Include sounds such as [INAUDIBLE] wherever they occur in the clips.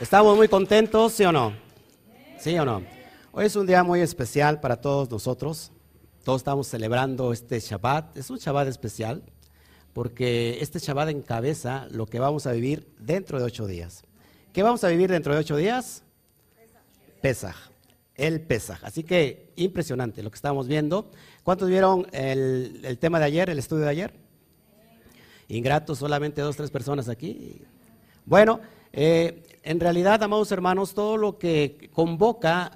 ¿Estamos muy contentos, sí o no? ¿Sí o no? Hoy es un día muy especial para todos nosotros. Todos estamos celebrando este Shabbat. Es un Shabbat especial porque este Shabbat encabeza lo que vamos a vivir dentro de ocho días. ¿Qué vamos a vivir dentro de ocho días? Pesaj. El Pesaj. Así que impresionante lo que estamos viendo. ¿Cuántos vieron el, el tema de ayer, el estudio de ayer? Ingratos, solamente dos, tres personas aquí. Bueno, eh, en realidad, amados hermanos, todo lo que convoca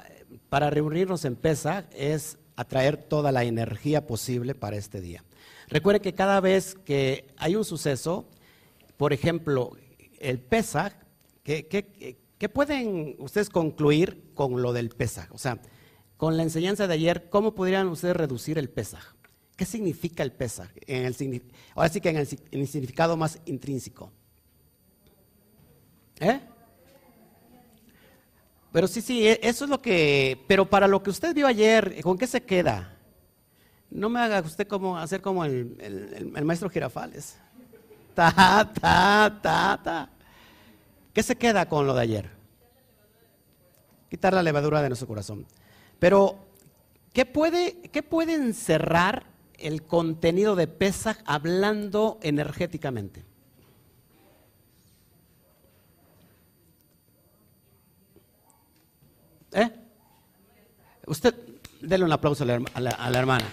para reunirnos en PESA es atraer toda la energía posible para este día. Recuerde que cada vez que hay un suceso, por ejemplo, el PESA, ¿qué, pueden ustedes concluir con lo del PESA? O sea, con la enseñanza de ayer, ¿cómo podrían ustedes reducir el PESA? ¿Qué significa el PESA? ahora sí que en el significado más intrínseco. ¿Eh? Pero sí, sí, e, eso es lo que, pero para lo que usted vio ayer, ¿con qué se queda? No me haga usted como hacer como el, maestro Girafales. Ta, ta, ta, ta. ¿Qué se queda con lo de ayer? Quitar la levadura de nuestro corazón. Pero, ¿qué puede, qué puede encerrar el contenido de Pesach hablando energéticamente? ¿Eh? Usted, déle un aplauso a la, hermana.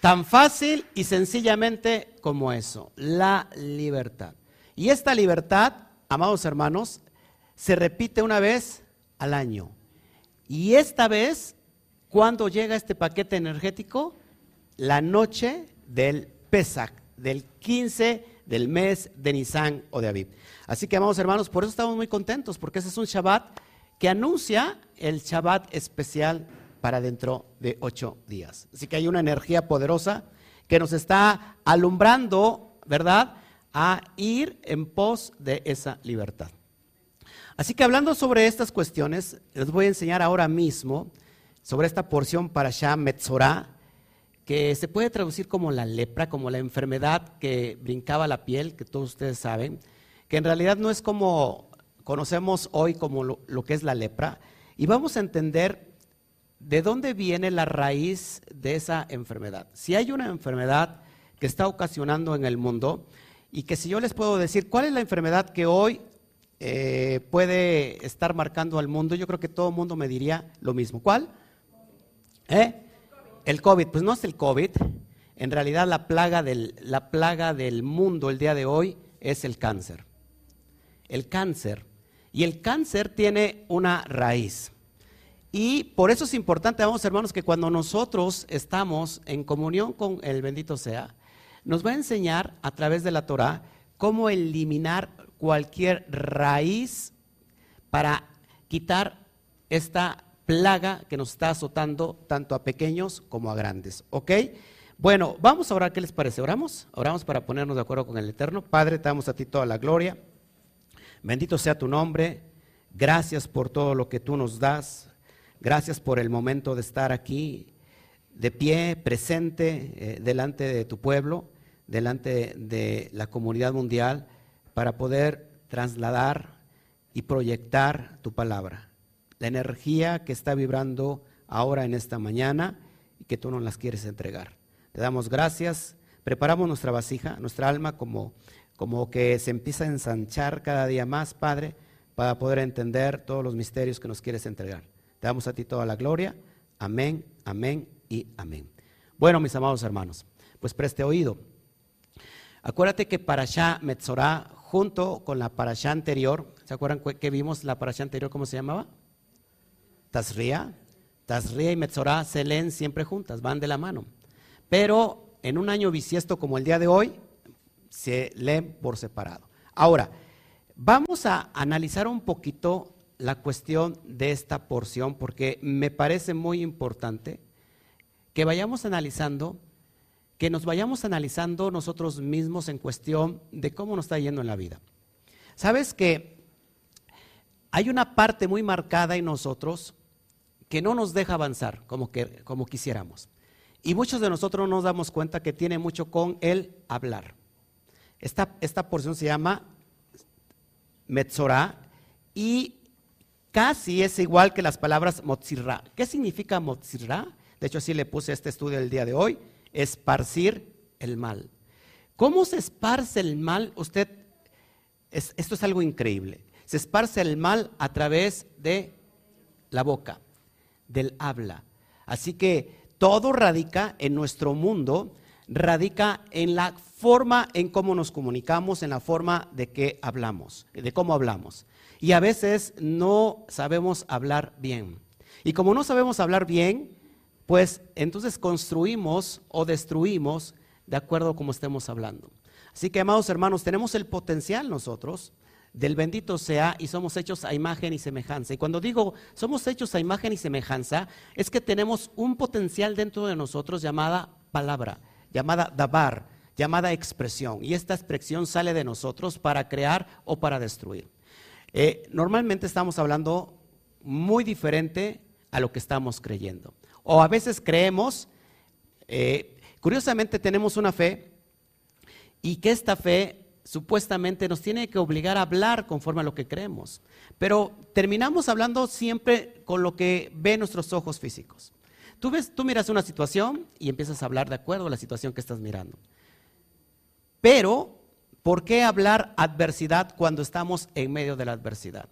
Tan fácil y sencillamente como eso, la libertad. Y esta libertad, amados hermanos, se repite una vez al año. Y esta vez, cuando llega este paquete energético? La noche del Pesach, del 15 del mes de Nisan o de Aviv. Así que, amados hermanos, por eso estamos muy contentos, porque ese es un Shabbat que anuncia el Shabbat especial para dentro de ocho días. Así que hay una energía poderosa que nos está alumbrando, ¿verdad?, a ir en pos de esa libertad. Así que hablando sobre estas cuestiones, les voy a enseñar ahora mismo sobre esta porción para Shah Metzorah, que se puede traducir como la lepra, como la enfermedad que brincaba la piel, que todos ustedes saben que en realidad no es como conocemos hoy como lo, que es la lepra, y vamos a entender de dónde viene la raíz de esa enfermedad. Si hay una enfermedad que está ocasionando en el mundo, y que si yo les puedo decir cuál es la enfermedad que hoy eh, puede estar marcando al mundo, yo creo que todo el mundo me diría lo mismo. ¿Cuál? ¿Eh? El COVID. Pues no es el COVID. En realidad la plaga, del, la plaga del mundo el día de hoy es el cáncer el cáncer. Y el cáncer tiene una raíz. Y por eso es importante, vamos hermanos, que cuando nosotros estamos en comunión con el bendito sea, nos va a enseñar a través de la Torah cómo eliminar cualquier raíz para quitar esta plaga que nos está azotando tanto a pequeños como a grandes. ¿Ok? Bueno, vamos a orar, ¿qué les parece? ¿Oramos? Oramos para ponernos de acuerdo con el Eterno. Padre, te damos a ti toda la gloria. Bendito sea tu nombre. Gracias por todo lo que tú nos das. Gracias por el momento de estar aquí de pie, presente, eh, delante de tu pueblo, delante de la comunidad mundial, para poder trasladar y proyectar tu palabra. La energía que está vibrando ahora en esta mañana y que tú nos las quieres entregar. Te damos gracias. Preparamos nuestra vasija, nuestra alma como como que se empieza a ensanchar cada día más, Padre, para poder entender todos los misterios que nos quieres entregar. Te damos a ti toda la gloria. Amén, amén y amén. Bueno, mis amados hermanos, pues preste oído. Acuérdate que Parashá Metzorah, junto con la Parashá anterior, ¿se acuerdan que vimos la Parashá anterior? ¿Cómo se llamaba? Tazria. Tazria y Metzorah se leen siempre juntas, van de la mano. Pero en un año bisiesto como el día de hoy, se leen por separado. Ahora, vamos a analizar un poquito la cuestión de esta porción porque me parece muy importante que vayamos analizando, que nos vayamos analizando nosotros mismos en cuestión de cómo nos está yendo en la vida. Sabes que hay una parte muy marcada en nosotros que no nos deja avanzar como, que, como quisiéramos. Y muchos de nosotros nos damos cuenta que tiene mucho con el hablar. Esta, porción se llama metzorá y casi es igual que las palabras motzirra. ¿Qué significa motzirra? De hecho, así le puse este estudio el día de hoy, esparcir el mal. ¿Cómo se esparce el mal? Usted, esto es algo increíble. Se esparce el mal a través de la boca, del habla. Así que todo radica en nuestro mundo, radica en la forma en cómo nos comunicamos, en la forma de que hablamos, de cómo hablamos. Y a veces no sabemos hablar bien. Y como no sabemos hablar bien, pues entonces construimos o destruimos de acuerdo a cómo estemos hablando. Así que, amados hermanos, tenemos el potencial nosotros del bendito sea y somos hechos a imagen y semejanza. Y cuando digo somos hechos a imagen y semejanza, es que tenemos un potencial dentro de nosotros llamada palabra, llamada dabar, llamada expresión. Y esta expresión sale de nosotros para crear o para destruir. Eh, normalmente estamos hablando muy diferente a lo que estamos creyendo. O a veces creemos, eh, curiosamente tenemos una fe y que esta fe supuestamente nos tiene que obligar a hablar conforme a lo que creemos. Pero terminamos hablando siempre con lo que ven nuestros ojos físicos. Tú, ves, tú miras una situación y empiezas a hablar de acuerdo a la situación que estás mirando. Pero, ¿por qué hablar adversidad cuando estamos en medio de la adversidad?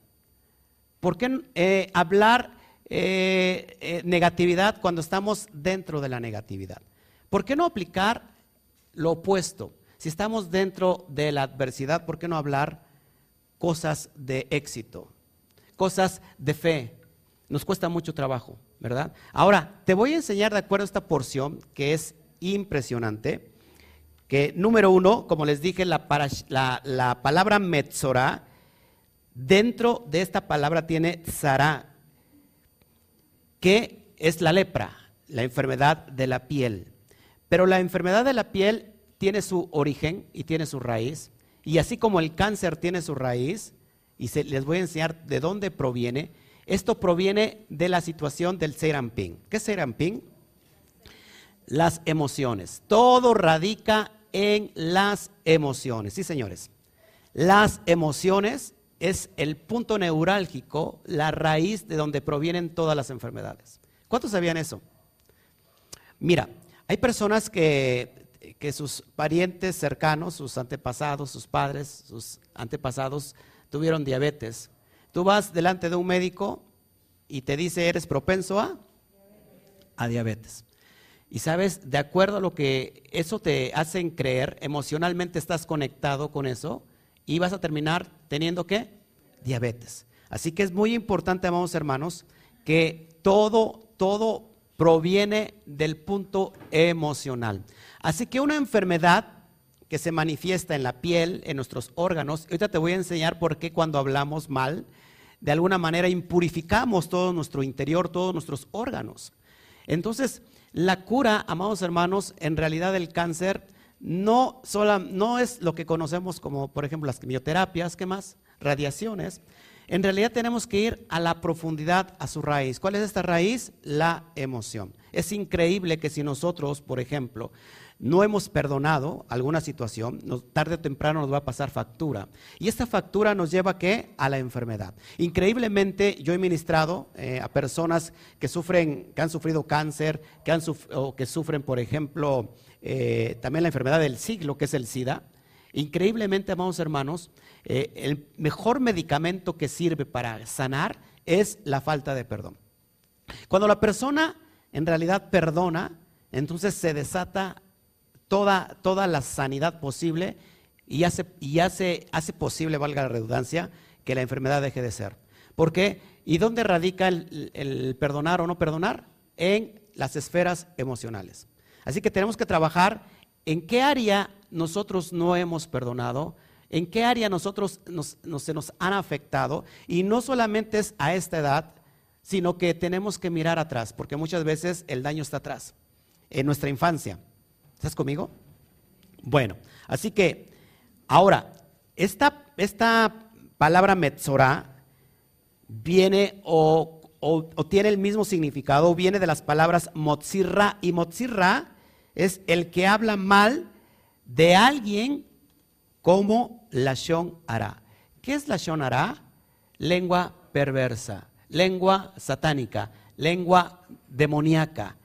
¿Por qué eh, hablar eh, eh, negatividad cuando estamos dentro de la negatividad? ¿Por qué no aplicar lo opuesto? Si estamos dentro de la adversidad, ¿por qué no hablar cosas de éxito? Cosas de fe. Nos cuesta mucho trabajo, ¿verdad? Ahora, te voy a enseñar de acuerdo a esta porción que es impresionante. Que número uno, como les dije, la, la, palabra metzora, dentro de esta palabra tiene zara, que es la lepra, la enfermedad de la piel. Pero la enfermedad de la piel tiene su origen y tiene su raíz. Y así como el cáncer tiene su raíz, y les voy a enseñar de dónde proviene, esto proviene de la situación del serampín. ¿Qué es serampín? Las emociones. Todo radica en las emociones. Sí, señores. Las emociones es el punto neurálgico, la raíz de donde provienen todas las enfermedades. ¿Cuántos sabían eso? Mira, hay personas que que sus parientes cercanos, sus antepasados, sus padres, sus antepasados tuvieron diabetes. Tú vas delante de un médico y te dice, eres propenso a, a diabetes. Y sabes, de acuerdo a lo que eso te hacen creer, emocionalmente estás conectado con eso y vas a terminar teniendo qué? Diabetes. Así que es muy importante, amados hermanos, que todo, todo proviene del punto emocional. Así que una enfermedad que se manifiesta en la piel, en nuestros órganos, ahorita te voy a enseñar por qué cuando hablamos mal, de alguna manera impurificamos todo nuestro interior, todos nuestros órganos. Entonces, la cura, amados hermanos, en realidad el cáncer no, no es lo que conocemos como, por ejemplo, las quimioterapias, ¿qué más? Radiaciones. En realidad tenemos que ir a la profundidad, a su raíz. ¿Cuál es esta raíz? La emoción. Es increíble que si nosotros, por ejemplo, no hemos perdonado alguna situación, tarde o temprano nos va a pasar factura. Y esta factura nos lleva ¿qué? a la enfermedad. Increíblemente, yo he ministrado eh, a personas que sufren, que han sufrido cáncer, que han o que sufren, por ejemplo, eh, también la enfermedad del siglo, que es el SIDA. Increíblemente, amados hermanos, eh, el mejor medicamento que sirve para sanar es la falta de perdón. Cuando la persona en realidad perdona, entonces se desata toda, toda la sanidad posible y, hace, y hace, hace posible, valga la redundancia, que la enfermedad deje de ser. ¿Por qué? ¿Y dónde radica el, el perdonar o no perdonar? En las esferas emocionales. Así que tenemos que trabajar en qué área nosotros no hemos perdonado, en qué área nosotros nos, se nos han afectado. Y no solamente es a esta edad, sino que tenemos que mirar atrás, porque muchas veces el daño está atrás, en nuestra infancia. ¿Estás conmigo? Bueno, así que ahora, esta, esta palabra metzorá viene o, tiene el mismo significado, viene de las palabras motzirra, y motzirra es el que habla mal de alguien como Lashon hará. ¿Qué es la Shonara? Lengua perversa, lengua satánica, lengua demoníaca.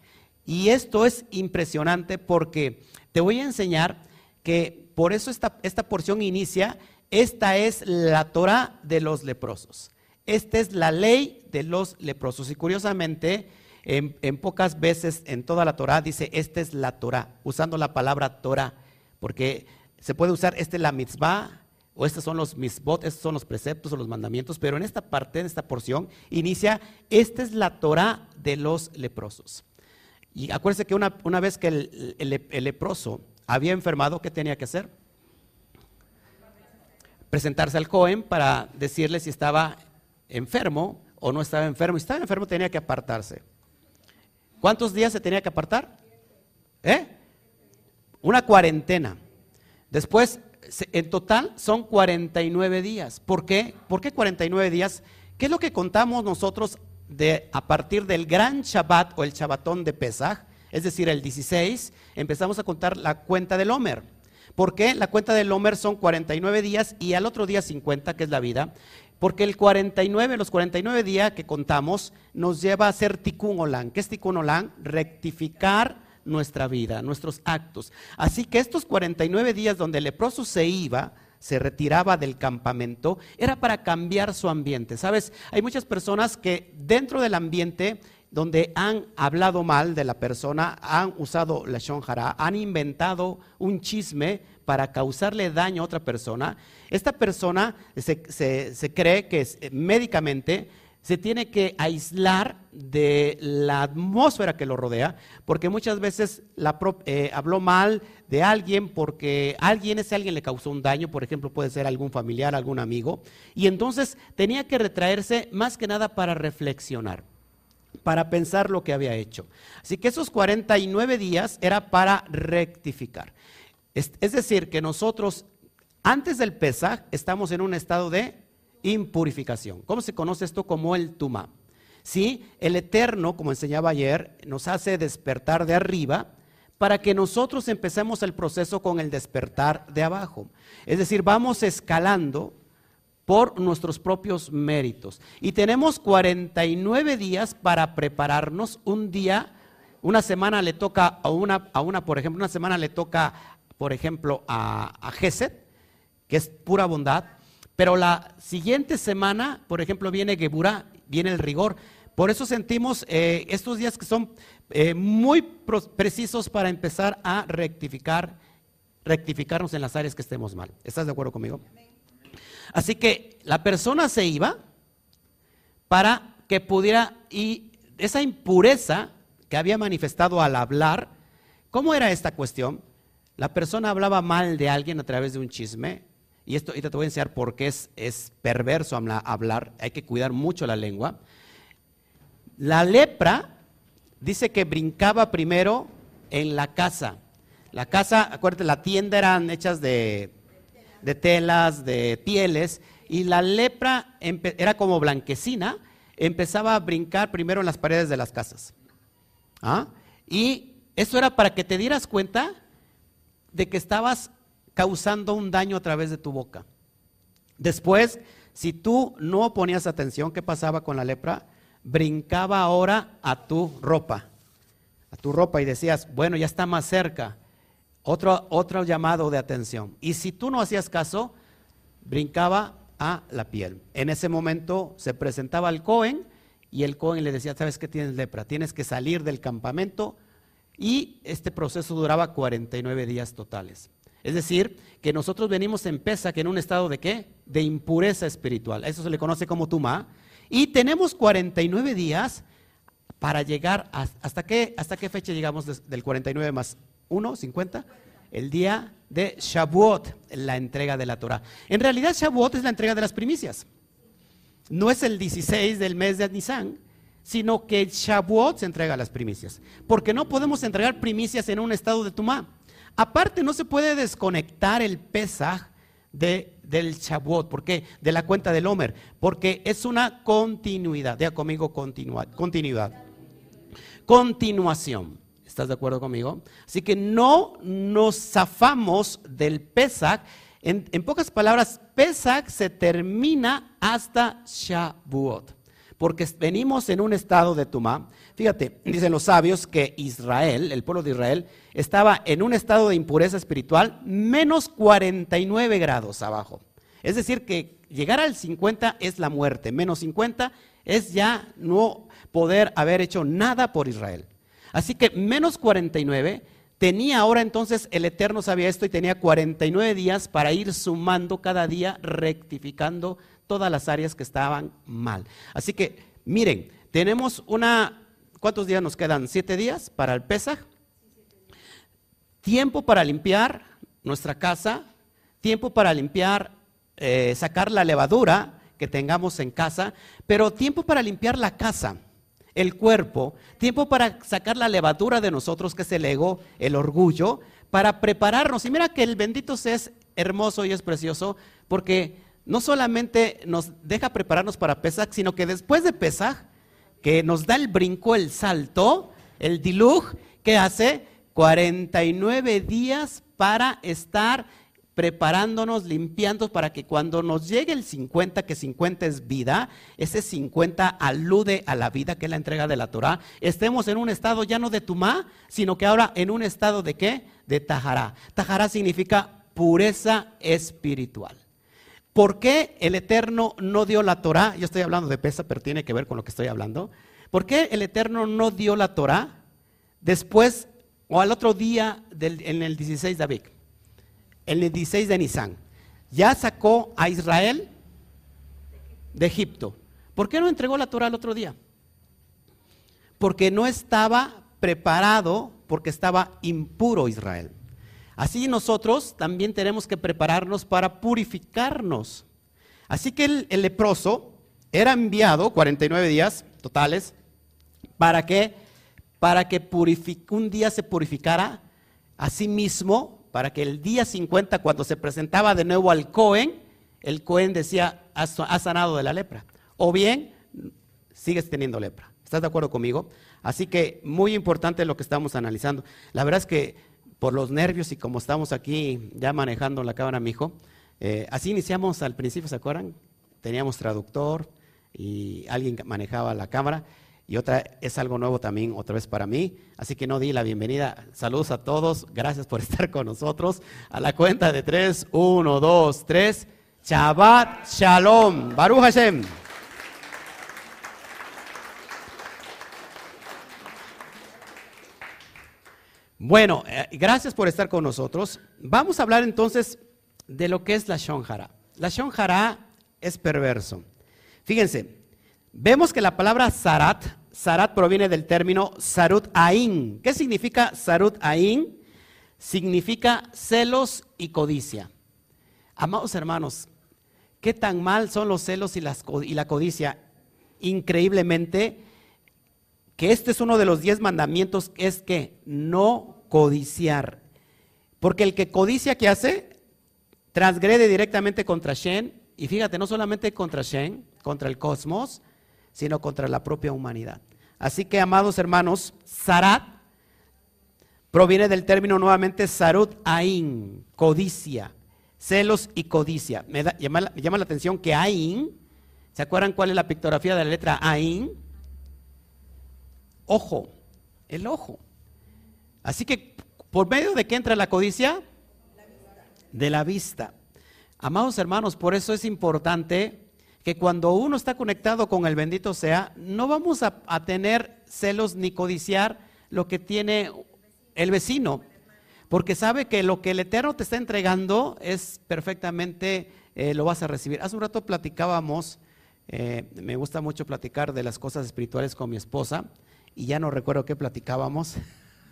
Y esto es impresionante porque te voy a enseñar que por eso esta, esta porción inicia, esta es la Torah de los leprosos. Esta es la ley de los leprosos. Y curiosamente, en, pocas veces en toda la Torah dice, esta es la Torah, usando la palabra Torah, porque se puede usar, esta es la mitzvah, o estos son los mitzvot, estos son los preceptos o los mandamientos, pero en esta parte, en esta porción, inicia, esta es la Torah de los leprosos. Y acuérdense que una, vez que el leproso había enfermado, ¿qué tenía que hacer? Presentarse al Cohen para decirle si estaba enfermo o no estaba enfermo. Si estaba enfermo tenía que apartarse. ¿Cuántos días se tenía que apartar? ¿Eh? Una cuarentena. Después, en total son 49 días. ¿Por qué? ¿Por qué 49 días? ¿Qué es lo que contamos nosotros de, a partir del gran Shabbat o el Shabbatón de Pesach? Es decir, el 16, empezamos a contar la cuenta del Homer. ¿Por qué? La cuenta del Homer son 49 días y al otro día 50, que es la vida. Porque el 49, los 49 días que contamos, nos lleva a hacer tikkun olam. ¿Qué es tikkun olam? Rectificar nuestra vida, nuestros actos. Así que estos 49 días donde el leproso se iba, se retiraba del campamento, era para cambiar su ambiente. ¿Sabes? Hay muchas personas que dentro del ambiente donde han hablado mal de la persona, han usado la shonjara, han inventado un chisme para causarle daño a otra persona, esta persona se, cree que eh, médicamente se tiene que aislar de la atmósfera que lo rodea, porque muchas veces eh, habló mal de alguien porque alguien, ese alguien le causó un daño, por ejemplo, puede ser algún familiar, algún amigo, y entonces tenía que retraerse más que nada para reflexionar para pensar lo que había hecho. Así que esos 49 días era para rectificar. Es, decir, que nosotros antes del Pesaj estamos en un estado de impurificación. ¿Cómo se conoce esto? Como el Tumá. ¿Sí? El Eterno, como enseñaba ayer, nos hace despertar de arriba para que nosotros empecemos el proceso con el despertar de abajo. Es decir, vamos escalando por nuestros propios méritos. Y tenemos 49 días para prepararnos. Un día, una semana le toca a una, a una por ejemplo, una semana le toca, por ejemplo, a, a Geset, que es pura bondad. Pero la siguiente semana, por ejemplo, viene Geburah, viene el rigor. Por eso sentimos eh, estos días que son eh, muy precisos para empezar a rectificar, rectificarnos en las áreas que estemos mal. ¿Estás de acuerdo conmigo? Así que la persona se iba para que pudiera, y esa impureza que había manifestado al hablar, ¿cómo era esta cuestión? La persona hablaba mal de alguien a través de un chisme, y esto ahorita te voy a enseñar por qué es, es perverso hablar, hay que cuidar mucho la lengua. La lepra dice que brincaba primero en la casa. La casa, acuérdate, la tienda eran hechas de de telas, de pieles, y la lepra era como blanquecina, empezaba a brincar primero en las paredes de las casas. ¿Ah? Y eso era para que te dieras cuenta de que estabas causando un daño a través de tu boca. Después, si tú no ponías atención, ¿qué pasaba con la lepra? Brincaba ahora a tu ropa, a tu ropa y decías, bueno, ya está más cerca. Otro, otro llamado de atención. Y si tú no hacías caso, brincaba a la piel. En ese momento se presentaba al Cohen y el Cohen le decía, ¿sabes qué tienes lepra? Tienes que salir del campamento y este proceso duraba 49 días totales. Es decir, que nosotros venimos en que en un estado de qué? De impureza espiritual. Eso se le conoce como Tumá. Y tenemos 49 días para llegar hasta qué, hasta qué fecha llegamos del 49 más 1, 50, el día de Shavuot, la entrega de la Torah. En realidad Shavuot es la entrega de las primicias. No es el 16 del mes de Nisan, sino que Shavuot se entrega las primicias. Porque no podemos entregar primicias en un estado de Tumá. Aparte, no se puede desconectar el Pesaj de, del Shavuot. ¿Por qué? De la cuenta del Homer. Porque es una continuidad. Diga conmigo continuidad. Continuación. ¿Estás de acuerdo conmigo? Así que no nos zafamos del Pesach En, pocas palabras, Pesach se termina hasta Shavuot porque venimos en un estado de tumá. Fíjate, dicen los sabios que Israel, el pueblo de Israel, estaba en un estado de impureza espiritual menos 49 grados abajo. Es decir, que llegar al 50 es la muerte, menos 50 es ya no poder haber hecho nada por Israel. Así que menos 49 tenía ahora entonces el Eterno sabía esto y tenía 49 días para ir sumando cada día, rectificando todas las áreas que estaban mal. Así que, miren, tenemos una, ¿cuántos días nos quedan? ¿Siete días para el Pesaj? Tiempo para limpiar nuestra casa, tiempo para limpiar, eh, sacar la levadura que tengamos en casa, pero tiempo para limpiar la casa, el cuerpo, tiempo para sacar la levadura de nosotros, que es el ego, el orgullo, para prepararnos. Y mira que el bendito es hermoso y es precioso, porque no solamente nos deja prepararnos para Pesach, sino que después de Pesach, que nos da el brinco, el salto, el diluj, que hace 49 días para estar preparándonos, limpiando, para que cuando nos llegue el 50, que 50 es vida, ese 50 alude a la vida que es la entrega de la Torah, estemos en un estado ya no de tumá, sino que ahora en un estado de qué? De tajará. Tajará significa pureza espiritual. ¿Por qué el Eterno no dio la Torah? Yo estoy hablando de pesa, pero tiene que ver con lo que estoy hablando. ¿Por qué el Eterno no dio la Torah después o al otro día en el 16 de? El 16 de Nisan. Ya sacó a Israel de Egipto. ¿Por qué no entregó la Torah al otro día? Porque no estaba preparado, porque estaba impuro Israel. Así nosotros también tenemos que prepararnos para purificarnos. Así que el, leproso era enviado 49 días totales para que para que un día se purificara a sí mismo, para que el día 50 cuando se presentaba de nuevo al Cohen, el Cohen decía, has, sanado de la lepra. O bien, sigues teniendo lepra. ¿Estás de acuerdo conmigo? Así que muy importante lo que estamos analizando. La verdad es que por los nervios y como estamos aquí ya manejando la cámara, mi hijo, eh, así iniciamos al principio, ¿se acuerdan? Teníamos traductor y alguien manejaba la cámara. Y otra es algo nuevo también, otra vez para mí. Así que no di la bienvenida. Saludos a todos. Gracias por [LAUGHS] estar con nosotros. A la cuenta de tres. Uno, dos, tres. Shabbat Shalom. Baruch Hashem. Bueno, eh, gracias por estar con nosotros. Vamos a hablar entonces de lo que es la shonjara. La shonjara es perverso. Fíjense, vemos que la palabra sarat, sarat proviene del término sarut ain. ¿Qué significa sarut ain? Significa celos y codicia. Amados hermanos, ¿qué tan mal son los celos y, y la codicia? Increíblemente, que este es uno de los diez mandamientos, es que no codiciar. Porque el que codicia, ¿qué hace? Transgrede directamente contra Shen. Y fíjate, no solamente contra Shen, contra el cosmos, sino contra la propia humanidad. Así que, amados hermanos, Sarat proviene del término nuevamente Sarut Ain, codicia, celos y codicia. Me, llama, me llama la atención que Ain, ¿se acuerdan cuál es la pictografía de la letra Ain? ojo, el ojo. Así que, ¿por medio de qué entra la codicia? De la vista. Amados hermanos, por eso es importante que cuando uno está conectado con el bendito sea, no vamos a, tener celos ni codiciar lo que tiene el vecino, porque sabe que lo que el Eterno te está entregando es perfectamente, eh, lo vas a recibir. Hace un rato platicábamos, eh, me gusta mucho platicar de las cosas espirituales con mi esposa, y ya no recuerdo qué platicábamos,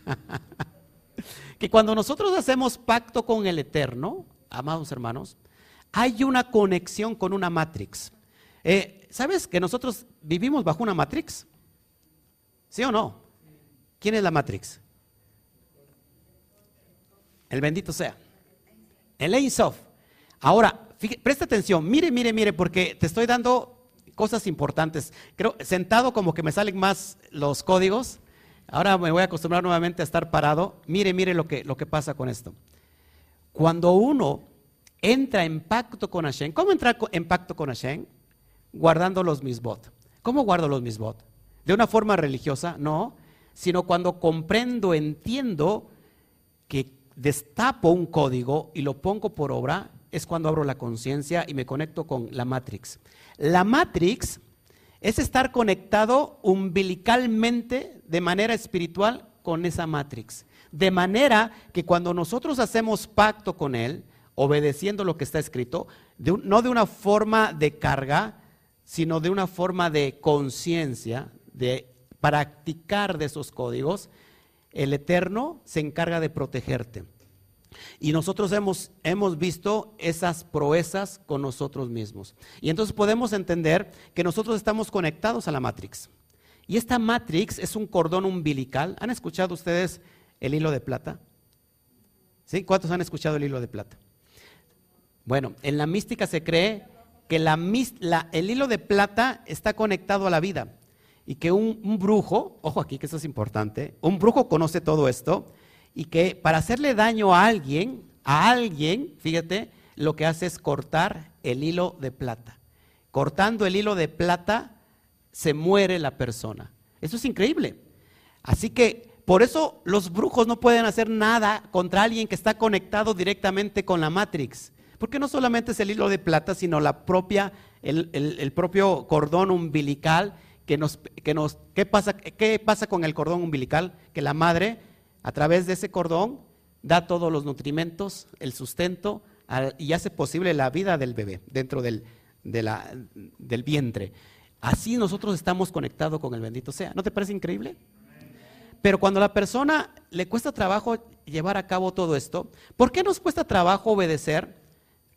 [LAUGHS] que cuando nosotros hacemos pacto con el Eterno, amados hermanos, hay una conexión con una matrix. Eh, ¿Sabes que nosotros vivimos bajo una matrix? ¿Sí o no? ¿Quién es la matrix? El bendito sea. El Ein Sof. Ahora, presta atención, mire, mire, mire, porque te estoy dando cosas importantes. Creo, sentado como que me salen más los códigos. Ahora me voy a acostumbrar nuevamente a estar parado. Mire, mire lo que, lo que pasa con esto. Cuando uno entra en pacto con Hashem. ¿Cómo entra en pacto con Hashem? Guardando los misbot. ¿Cómo guardo los misbot? ¿De una forma religiosa? No, sino cuando comprendo, entiendo que destapo un código y lo pongo por obra, es cuando abro la conciencia y me conecto con la Matrix. La Matrix es estar conectado umbilicalmente de manera espiritual con esa Matrix. De manera que cuando nosotros hacemos pacto con Él, obedeciendo lo que está escrito, no de una forma de carga, sino de una forma de conciencia, de practicar de esos códigos, el Eterno se encarga de protegerte. Y nosotros hemos, hemos visto esas proezas con nosotros mismos. Y entonces podemos entender que nosotros estamos conectados a la Matrix. Y esta Matrix es un cordón umbilical. ¿Han escuchado ustedes el hilo de plata? ¿Sí? ¿Cuántos han escuchado el hilo de plata? Bueno, en la mística se cree que la, el hilo de plata está conectado a la vida y que un, un, brujo, ojo aquí que eso es importante, un brujo conoce todo esto y que para hacerle daño a alguien, a alguien, fíjate, lo que hace es cortar el hilo de plata. Cortando el hilo de plata se muere la persona. Eso es increíble. Así que por eso los brujos no pueden hacer nada contra alguien que está conectado directamente con la Matrix. Porque no solamente es el hilo de plata, sino la propia, el, propio cordón umbilical que nos, que nos, ¿qué pasa, ¿qué pasa con el cordón umbilical? Que la madre, a través de ese cordón, da todos los nutrimentos, el sustento y hace posible la vida del bebé dentro del, del vientre. Así nosotros estamos conectados con el bendito sea. ¿No te parece increíble? Pero cuando a la persona le cuesta trabajo llevar a cabo todo esto, ¿por qué nos cuesta trabajo obedecer?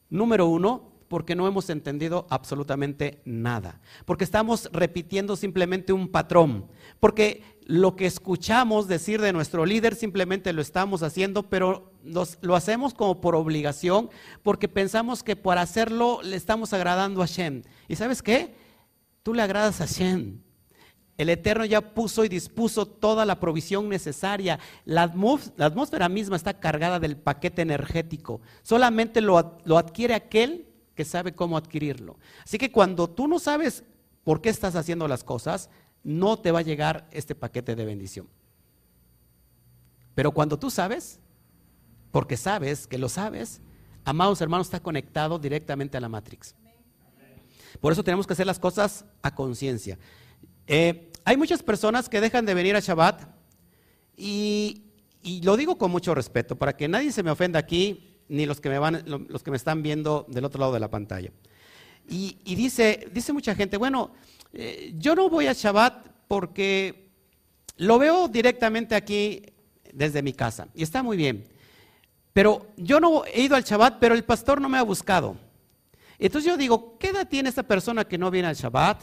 Número uno, porque no hemos entendido absolutamente nada, porque estamos repitiendo simplemente un patrón, porque lo que escuchamos decir de nuestro líder simplemente lo estamos haciendo, pero lo hacemos como por obligación, porque pensamos que por hacerlo le estamos agradando a Shem. ¿Y sabes qué? Tú le agradas a Shem. El Eterno ya puso y dispuso toda la provisión necesaria. La, atmósfera misma está cargada del paquete energético. Solamente lo, adquiere aquel que sabe cómo adquirirlo. Así que cuando tú no sabes por qué estás haciendo las cosas, no te va a llegar este paquete de bendición. Pero cuando tú sabes, porque sabes que lo sabes, amados hermanos, está conectado directamente a la Matrix. Por eso tenemos que hacer las cosas a conciencia. Eh, hay muchas personas que dejan de venir a Shabbat y, lo digo con mucho respeto para que nadie se me ofenda aquí ni los que me van, los que me están viendo del otro lado de la pantalla. Y, dice, dice mucha gente, bueno, eh, yo no voy a Shabbat porque lo veo directamente aquí desde mi casa y está muy bien. Pero yo no he ido al Shabbat, pero el pastor no me ha buscado. Entonces yo digo, ¿qué edad tiene esta persona que no viene al Shabbat?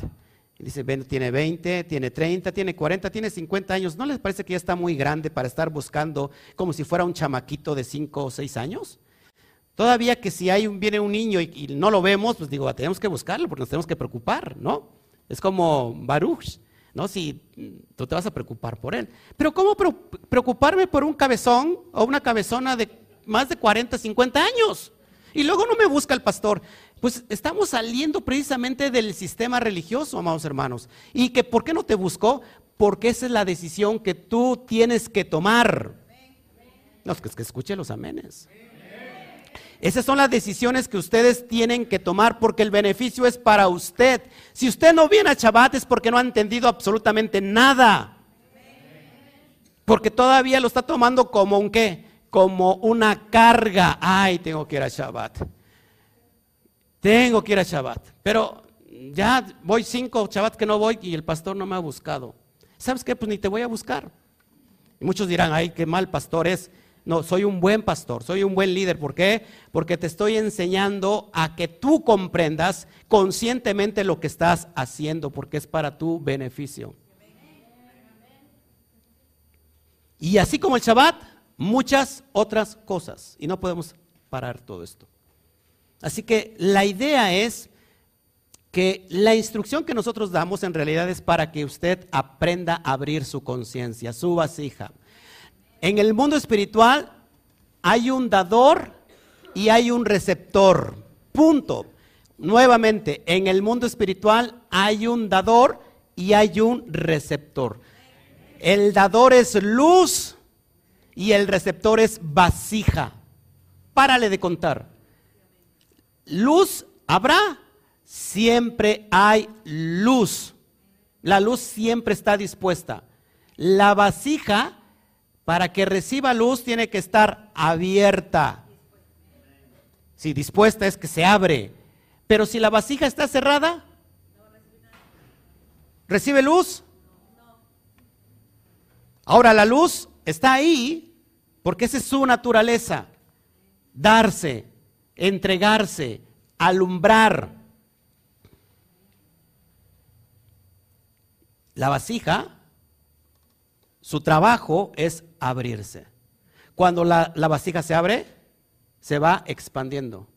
Dice, tiene 20, tiene 30, tiene 40, tiene 50 años. ¿No les parece que ya está muy grande para estar buscando como si fuera un chamaquito de 5 o 6 años? Todavía que si hay viene un niño y, no lo vemos, pues digo, tenemos que buscarlo porque nos tenemos que preocupar, ¿no? Es como Baruch, ¿no? Si mm, tú te vas a preocupar por él. Pero ¿cómo preocuparme por un cabezón o una cabezona de más de 40, 50 años? Y luego no me busca el pastor. Pues estamos saliendo precisamente del sistema religioso, amados hermanos. ¿Y que por qué no te buscó? Porque esa es la decisión que tú tienes que tomar. No, es que escuche los amenes. Esas son las decisiones que ustedes tienen que tomar porque el beneficio es para usted. Si usted no viene a Shabbat es porque no ha entendido absolutamente nada. Porque todavía lo está tomando como un qué? Como una carga. Ay, tengo que ir a Shabbat. Tengo que ir a Shabbat. Pero ya voy cinco Shabbat que no voy y el pastor no me ha buscado. ¿Sabes qué? Pues ni te voy a buscar. Muchos dirán, ay, qué mal pastor es. No, soy un buen pastor, soy un buen líder. ¿Por qué? Porque te estoy enseñando a que tú comprendas conscientemente lo que estás haciendo, porque es para tu beneficio. Y así como el Shabbat, muchas otras cosas. Y no podemos parar todo esto. Así que la idea es que la instrucción que nosotros damos en realidad es para que usted aprenda a abrir su conciencia, su vasija. En el mundo espiritual hay un dador y hay un receptor. Punto. Nuevamente, en el mundo espiritual hay un dador y hay un receptor. El dador es luz y el receptor es vasija. Párale de contar. Luz habrá, siempre hay luz. La luz siempre está dispuesta. La vasija, para que reciba luz, tiene que estar abierta. Si dispuesta es que se abre. Pero si la vasija está cerrada, ¿recibe luz? Ahora la luz está ahí porque esa es su naturaleza. Darse, entregarse, alumbrar. La vasija, su trabajo es abrirse. Cuando la, la vasija se abre, se va expandiendo,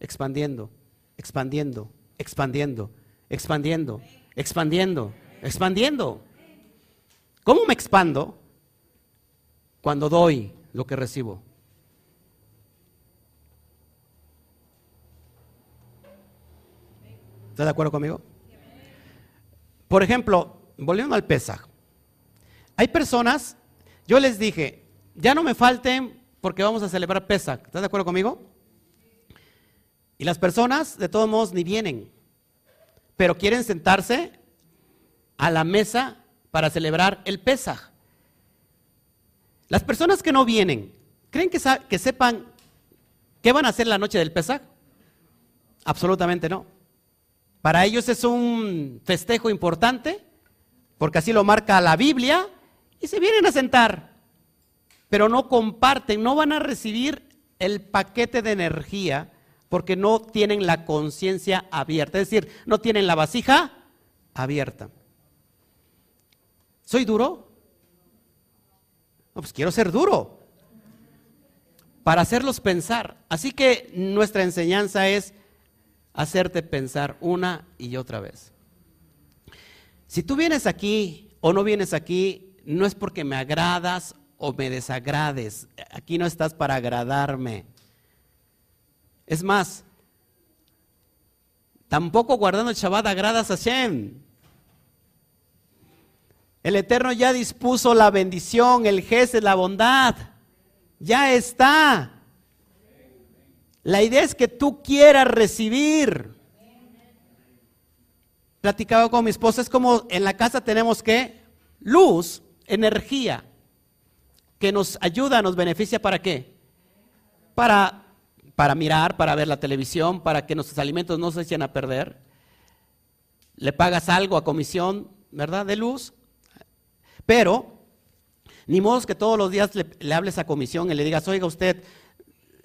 expandiendo, expandiendo, expandiendo, expandiendo, expandiendo, expandiendo. ¿Cómo me expando? Cuando doy lo que recibo. ¿Estás de acuerdo conmigo? Por ejemplo, volviendo al Pesaj. Hay personas, yo les dije, ya no me falten porque vamos a celebrar Pesaj. ¿Estás de acuerdo conmigo? Y las personas, de todos modos, ni vienen, pero quieren sentarse a la mesa para celebrar el Pesaj. Las personas que no vienen, ¿creen que, que sepan qué van a hacer la noche del Pesaj? Absolutamente no. Para ellos es un festejo importante, porque así lo marca la Biblia, y se vienen a sentar, pero no comparten, no van a recibir el paquete de energía porque no tienen la conciencia abierta, es decir, no tienen la vasija abierta. ¿Soy duro? No, pues quiero ser duro para hacerlos pensar. Así que nuestra enseñanza es hacerte pensar una y otra vez. Si tú vienes aquí o no vienes aquí, no es porque me agradas o me desagrades. Aquí no estás para agradarme. Es más, tampoco guardando el Shabbat agradas a Hashem. El Eterno ya dispuso la bendición, el Gesed, la bondad. Ya está. La idea es que tú quieras recibir. Platicaba con mi esposa, es como en la casa tenemos que luz, energía, que nos ayuda, nos beneficia para qué? Para para mirar, para ver la televisión, para que nuestros alimentos no se echen a perder. Le pagas algo a comisión, ¿verdad? De luz. Pero, ni modo que todos los días le, hables a comisión y le digas, oiga usted,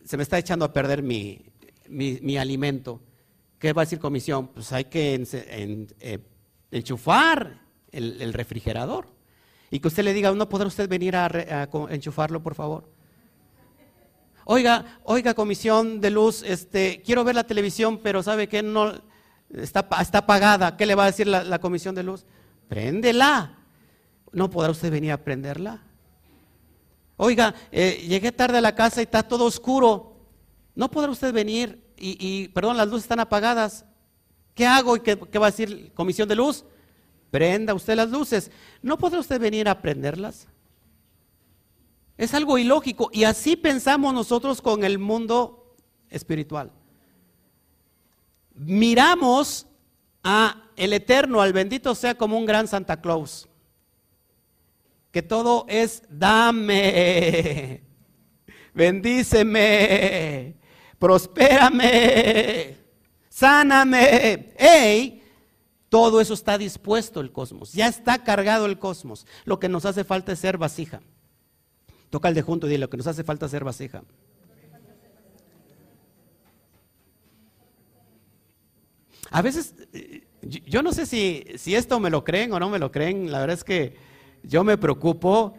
se me está echando a perder mi, mi, alimento. ¿Qué va a decir comisión? Pues hay que eh, enchufar el, refrigerador. Y que usted le diga, ¿no podrá usted venir a enchufarlo, por favor? Oiga, oiga, comisión de luz, este, quiero ver la televisión, pero ¿sabe qué? No, está, está apagada. ¿Qué le va a decir la, comisión de luz? Préndela. ¿No podrá usted venir a prenderla? Oiga, eh, llegué tarde a la casa y está todo oscuro. ¿No podrá usted venir y, perdón, las luces están apagadas? ¿Qué hago y qué, va a decir comisión de luz? Prenda usted las luces. ¿No podrá usted venir a prenderlas? Es algo ilógico y así pensamos nosotros con el mundo espiritual. Miramos a el eterno, al bendito sea como un gran Santa Claus. Que todo es dame, bendíceme, prospérame, sáname. ¡Ey! Todo eso está dispuesto el cosmos, ya está cargado el cosmos. Lo que nos hace falta es ser vasija. Toca el de junto y dile, lo que nos hace falta hacer vasija. A veces, eh, yo no sé si, si esto me lo creen o no me lo creen, la verdad es que yo me preocupo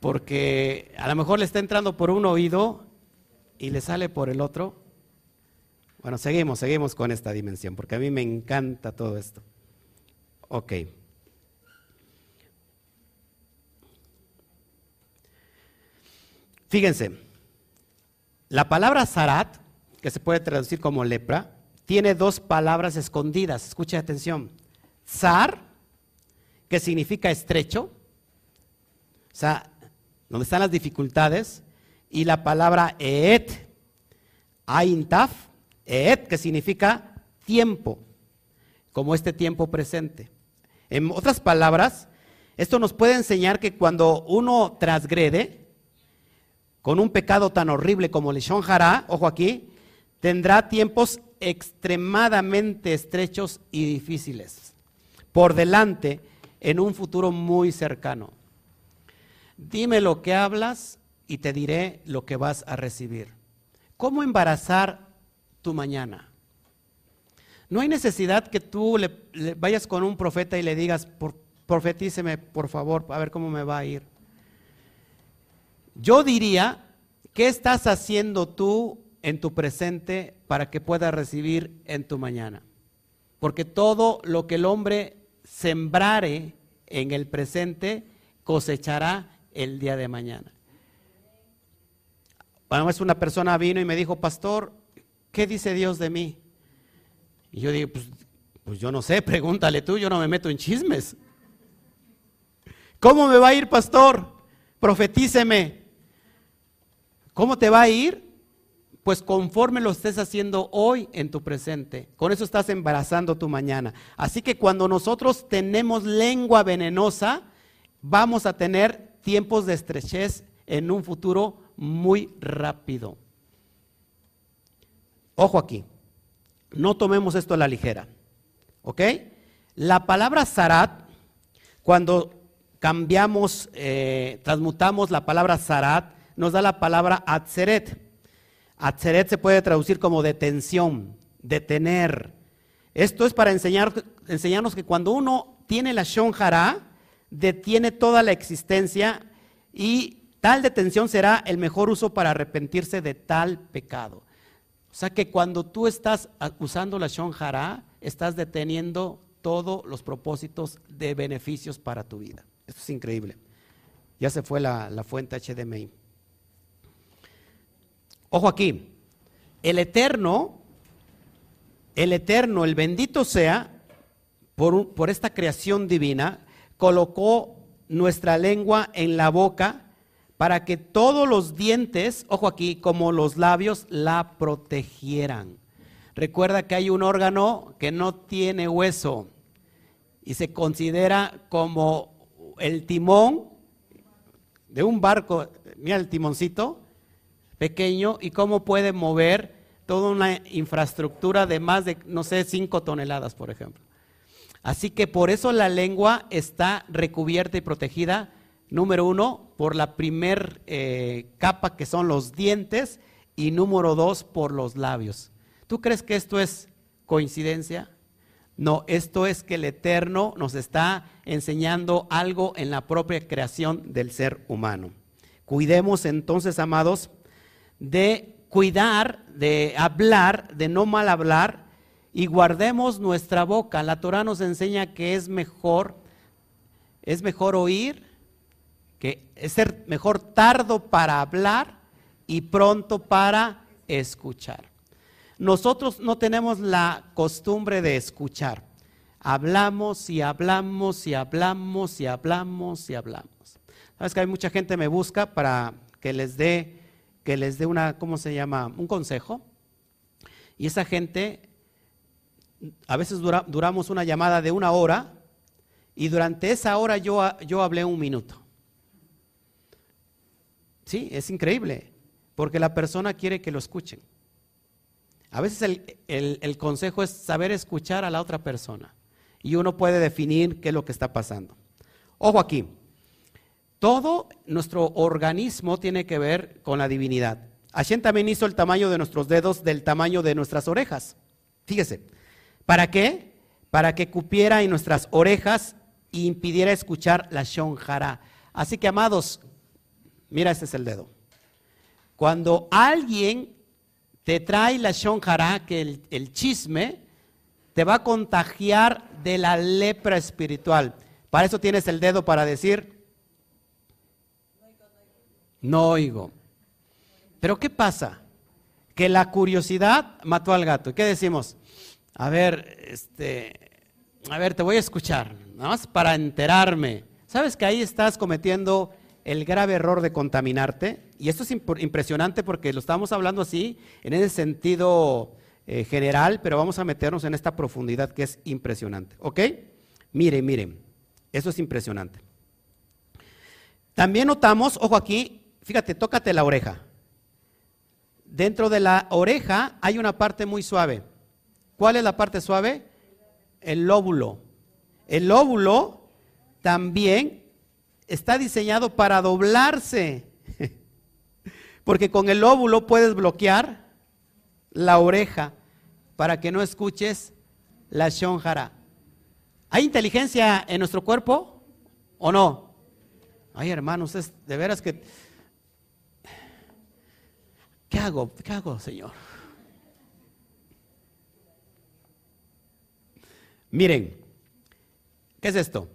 porque a lo mejor le está entrando por un oído y le sale por el otro. Bueno, seguimos, seguimos con esta dimensión, porque a mí me encanta todo esto. Ok. Fíjense, la palabra zarat que se puede traducir como lepra, tiene dos palabras escondidas. Escuche atención. Zar, que significa estrecho, o sea, donde están las dificultades, y la palabra eet, aintaf, eet, que significa tiempo, como este tiempo presente. En otras palabras, esto nos puede enseñar que cuando uno transgrede con un pecado tan horrible como el Shonjara, ojo aquí, tendrá tiempos extremadamente estrechos y difíciles por delante en un futuro muy cercano. Dime lo que hablas y te diré lo que vas a recibir. ¿Cómo embarazar tu mañana? No hay necesidad que tú le, vayas con un profeta y le digas, por, profetíceme por favor, a ver cómo me va a ir. Yo diría, ¿qué estás haciendo tú en tu presente para que puedas recibir en tu mañana? Porque todo lo que el hombre sembrare en el presente cosechará el día de mañana. Bueno, es una persona vino y me dijo, pastor, ¿qué dice Dios de mí? Y yo dije, pues, pues yo no sé, [LAUGHS] pregúntale tú, yo no me meto en chismes. ¿Cómo me va a ir, pastor? Profetíceme. ¿Cómo te va a ir? Pues conforme lo estés haciendo hoy en tu presente. Con eso estás embarazando tu mañana. Así que cuando nosotros tenemos lengua venenosa, vamos a tener tiempos de estrechez en un futuro muy rápido. Ojo aquí, no tomemos esto a la ligera, ¿ok? La palabra zarat, cuando cambiamos, eh, transmutamos la palabra zarat, nos da la palabra atzeret. Atzeret se puede traducir como detención, detener. Esto es para enseñar, enseñarnos que cuando uno tiene la shonjara, detiene toda la existencia y tal detención será el mejor uso para arrepentirse de tal pecado. O sea que cuando tú estás usando la Shonjara, estás deteniendo todos los propósitos de beneficios para tu vida. Esto es increíble. Ya se fue la, fuente HDMI. Ojo aquí, el eterno, el eterno, el bendito sea, por, por esta creación divina, colocó nuestra lengua en la boca para que todos los dientes, ojo aquí, como los labios, la protegieran. Recuerda que hay un órgano que no tiene hueso y se considera como el timón de un barco, mira el timoncito pequeño y cómo puede mover toda una infraestructura de más de, no sé, 5 toneladas, por ejemplo. Así que por eso la lengua está recubierta y protegida, número uno, por la primer eh, capa que son los dientes y número dos, por los labios. ¿Tú crees que esto es coincidencia? No, esto es que el Eterno nos está enseñando algo en la propia creación del ser humano. Cuidemos entonces, amados, de cuidar, de hablar, de no mal hablar y guardemos nuestra boca. La Torah nos enseña que es mejor, es mejor oír, que es ser mejor tardo para hablar y pronto para escuchar. Nosotros no tenemos la costumbre de escuchar. Hablamos y hablamos y hablamos y hablamos y hablamos. Sabes que hay mucha gente me busca para que les dé que les dé una ¿cómo se llama? un consejo. Y esa gente a veces duramos una llamada de una hora y durante esa hora yo, yo hablé un minuto. Sí, es increíble, porque la persona quiere que lo escuchen. A veces el, consejo es saber escuchar a la otra persona y uno puede definir qué es lo que está pasando. Ojo aquí, todo nuestro organismo tiene que ver con la divinidad. Hashem también hizo el tamaño de nuestros dedos del tamaño de nuestras orejas. Fíjese, ¿Para qué? Para que cupiera en nuestras orejas e impidiera escuchar la shonjara. Así que, amados, mira, este es el dedo. Cuando alguien te trae la shonjara, que el, el chisme, te va a contagiar de la lepra espiritual. Para eso tienes el dedo para decir, no oigo. Pero ¿qué pasa? que la curiosidad mató al gato. ¿Y qué decimos? A ver, este, a ver, te voy a escuchar, nada más para enterarme. ¿Sabes que ahí estás cometiendo el grave error de contaminarte? Y esto es impresionante porque lo estamos hablando así, en ese sentido eh, general, pero vamos a meternos en esta profundidad que es impresionante. ¿Ok? Miren, miren, eso es impresionante. También notamos, ojo aquí, fíjate, tócate la oreja. Dentro de la oreja hay una parte muy suave. ¿Cuál es la parte suave? El lóbulo. El lóbulo también está diseñado para doblarse. [LAUGHS] Porque con el lóbulo puedes bloquear la oreja para que no escuches la shonjara. ¿Hay inteligencia en nuestro cuerpo o no? Ay, hermanos, es de veras que ¿Qué hago? ¿Qué hago, Señor? Miren, ¿qué es esto?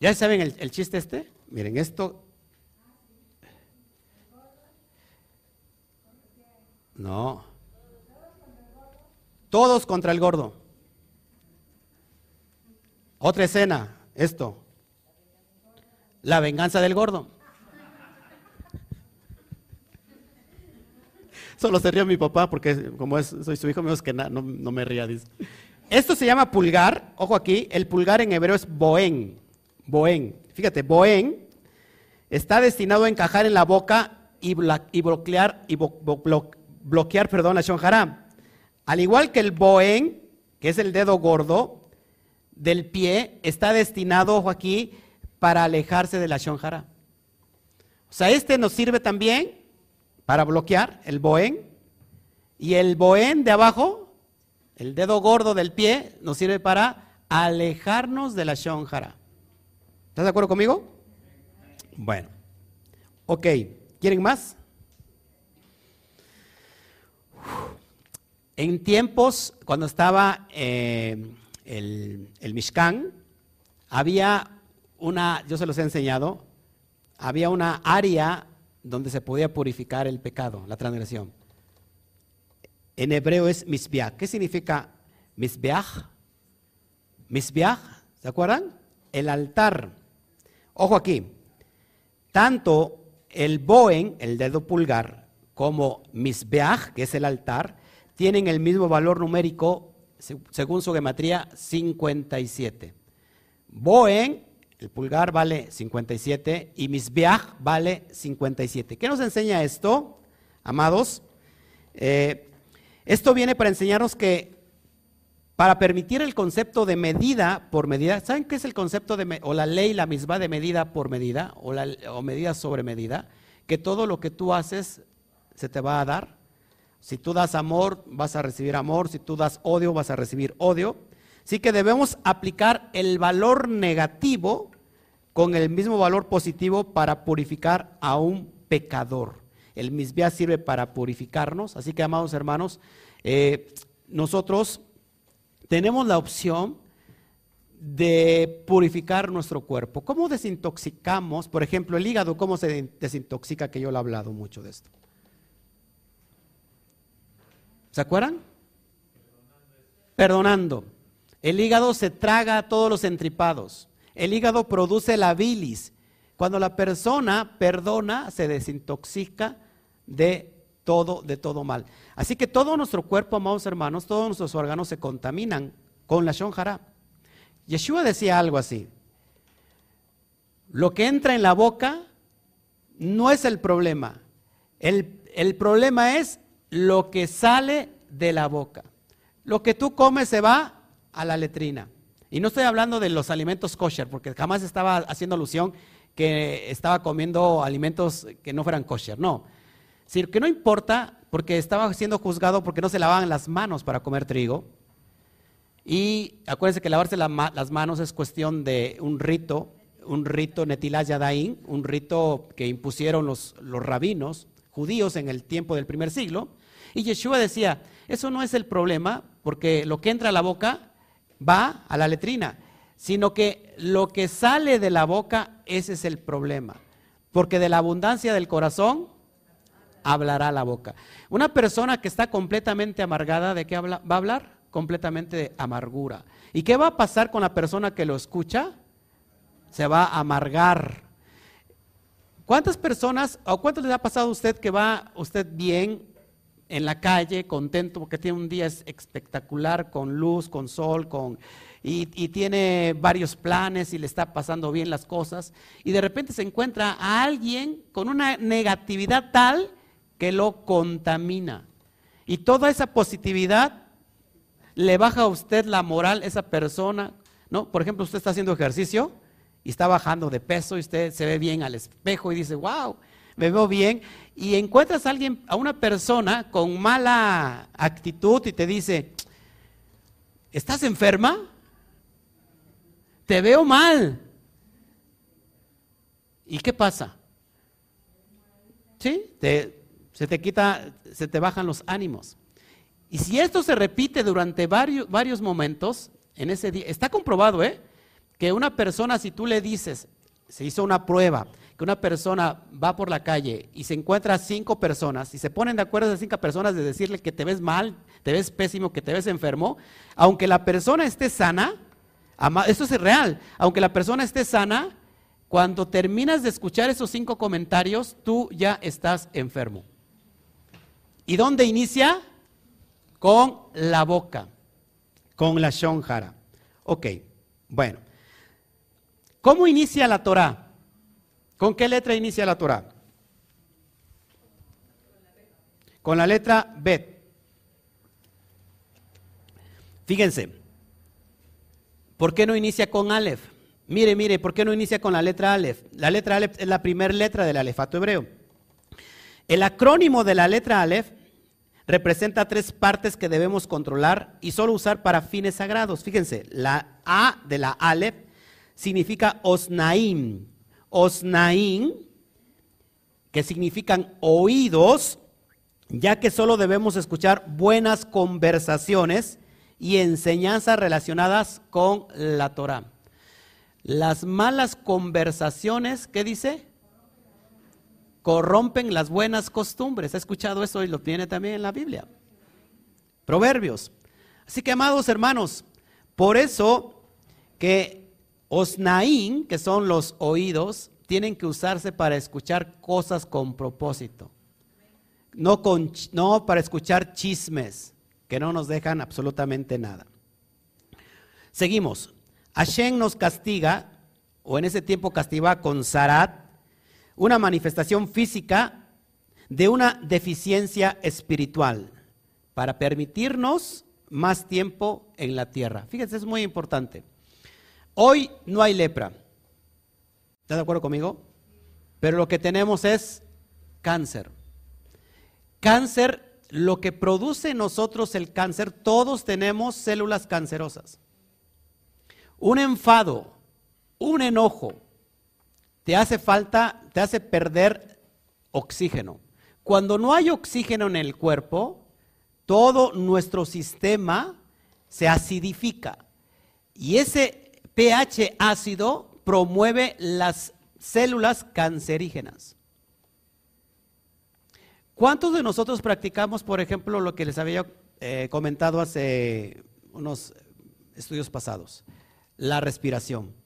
¿Ya saben el, chiste este? Miren, esto... No. Todos contra el gordo. Otra escena, esto. La venganza del gordo. Solo se ríe mi papá porque como es, soy su hijo, me que no, no, me ría. Dice. Esto se llama pulgar. Ojo aquí, el pulgar en hebreo es boén. Boén. Fíjate, boén está destinado a encajar en la boca y, bloquear, y bloquear perdón, la shonjara. Al igual que el boén, que es el dedo gordo del pie, está destinado, ojo aquí, para alejarse de la shonjara. O sea, este nos sirve también para bloquear el boén. Y el boén de abajo, el dedo gordo del pie, nos sirve para alejarnos de la shonjara. ¿Estás de acuerdo conmigo? Bueno. Ok. ¿Quieren más? En tiempos, cuando estaba eh, el, el Mishkan, había una, yo se los he enseñado, había una área donde se podía purificar el pecado, la transgresión. En hebreo es misbeach. ¿Qué significa misbeach? Misbeach, ¿se acuerdan? El altar. Ojo aquí, tanto el boen, el dedo pulgar, como misbeach, que es el altar, tienen el mismo valor numérico según su gematría 57. Boen el pulgar vale 57 y Misbeach vale 57. ¿Qué nos enseña esto, amados? Eh, esto viene para enseñarnos que para permitir el concepto de medida por medida, ¿saben qué es el concepto de, o la ley, la misma de medida por medida, o, la, o medida sobre medida? Que todo lo que tú haces se te va a dar. Si tú das amor, vas a recibir amor. Si tú das odio, vas a recibir odio. Así que debemos aplicar el valor negativo con el mismo valor positivo para purificar a un pecador. El misbea sirve para purificarnos. Así que, amados hermanos, eh, nosotros tenemos la opción de purificar nuestro cuerpo. ¿Cómo desintoxicamos, por ejemplo, el hígado? ¿Cómo se desintoxica? Que yo le he hablado mucho de esto. ¿Se acuerdan? Perdonando. El hígado se traga a todos los entripados. El hígado produce la bilis. Cuando la persona perdona, se desintoxica de todo, de todo mal. Así que todo nuestro cuerpo, amados hermanos, todos nuestros órganos se contaminan con la shonjara. Yeshua decía algo así. Lo que entra en la boca no es el problema. El, el problema es lo que sale de la boca. Lo que tú comes se va a la letrina. Y no estoy hablando de los alimentos kosher, porque jamás estaba haciendo alusión que estaba comiendo alimentos que no fueran kosher. No. Sino que no importa, porque estaba siendo juzgado porque no se lavaban las manos para comer trigo. Y acuérdense que lavarse las manos es cuestión de un rito, un rito netilá un rito que impusieron los, los rabinos judíos en el tiempo del primer siglo. Y Yeshua decía, eso no es el problema, porque lo que entra a la boca va a la letrina, sino que lo que sale de la boca, ese es el problema. Porque de la abundancia del corazón hablará la boca. Una persona que está completamente amargada, ¿de qué habla? va a hablar? Completamente de amargura. ¿Y qué va a pasar con la persona que lo escucha? Se va a amargar. ¿Cuántas personas, o cuánto le ha pasado a usted que va usted bien en la calle, contento porque tiene un día espectacular, con luz, con sol, con, y, tiene varios planes y le está pasando bien las cosas, y de repente se encuentra a alguien con una negatividad tal que lo contamina. Y toda esa positividad le baja a usted la moral esa persona, ¿no? Por ejemplo, usted está haciendo ejercicio y está bajando de peso y usted se ve bien al espejo y dice, wow, me veo bien. Y encuentras a alguien, a una persona con mala actitud y te dice, ¿estás enferma? Te veo mal. ¿Y qué pasa? ¿Sí? Se te quita, se te bajan los ánimos. Y si esto se repite durante varios, varios momentos, en ese día, está comprobado, ¿eh? Que una persona, si tú le dices, se hizo una prueba, que una persona va por la calle y se encuentra cinco personas y se ponen de acuerdo esas cinco personas de decirle que te ves mal, te ves pésimo, que te ves enfermo, aunque la persona esté sana, esto es real, aunque la persona esté sana, cuando terminas de escuchar esos cinco comentarios, tú ya estás enfermo. ¿Y dónde inicia? Con la boca, con la shonjara. Ok, bueno. ¿Cómo inicia la Torah? ¿Con qué letra inicia la Torah? Con la letra Bet. Fíjense, ¿por qué no inicia con Aleph? Mire, mire, ¿por qué no inicia con la letra Aleph? La letra Aleph es la primera letra del alefato hebreo. El acrónimo de la letra Aleph representa tres partes que debemos controlar y solo usar para fines sagrados. Fíjense, la A de la Aleph significa Osnaim. Osnaim, que significan oídos, ya que solo debemos escuchar buenas conversaciones y enseñanzas relacionadas con la Torah. Las malas conversaciones, ¿qué dice? Corrompen las buenas costumbres. ¿Ha escuchado eso y lo tiene también en la Biblia? Proverbios. Así que, amados hermanos, por eso que osnaín, que son los oídos, tienen que usarse para escuchar cosas con propósito. No, para escuchar chismes que no nos dejan absolutamente nada. Seguimos. Hashem nos castiga, o en ese tiempo castigaba con Zarat, una manifestación física de una deficiencia espiritual para permitirnos más tiempo en la tierra. Fíjense, es muy importante. Hoy no hay lepra. ¿Estás de acuerdo conmigo? Pero lo que tenemos es cáncer. Cáncer, lo que produce nosotros el cáncer, todos tenemos células cancerosas. Un enfado, un enojo, te hace falta, te hace perder oxígeno. Cuando no hay oxígeno en el cuerpo, todo nuestro sistema se acidifica. Y ese pH ácido promueve las células cancerígenas. ¿Cuántos de nosotros practicamos, por ejemplo, lo que les había eh, comentado hace unos estudios pasados? La respiración.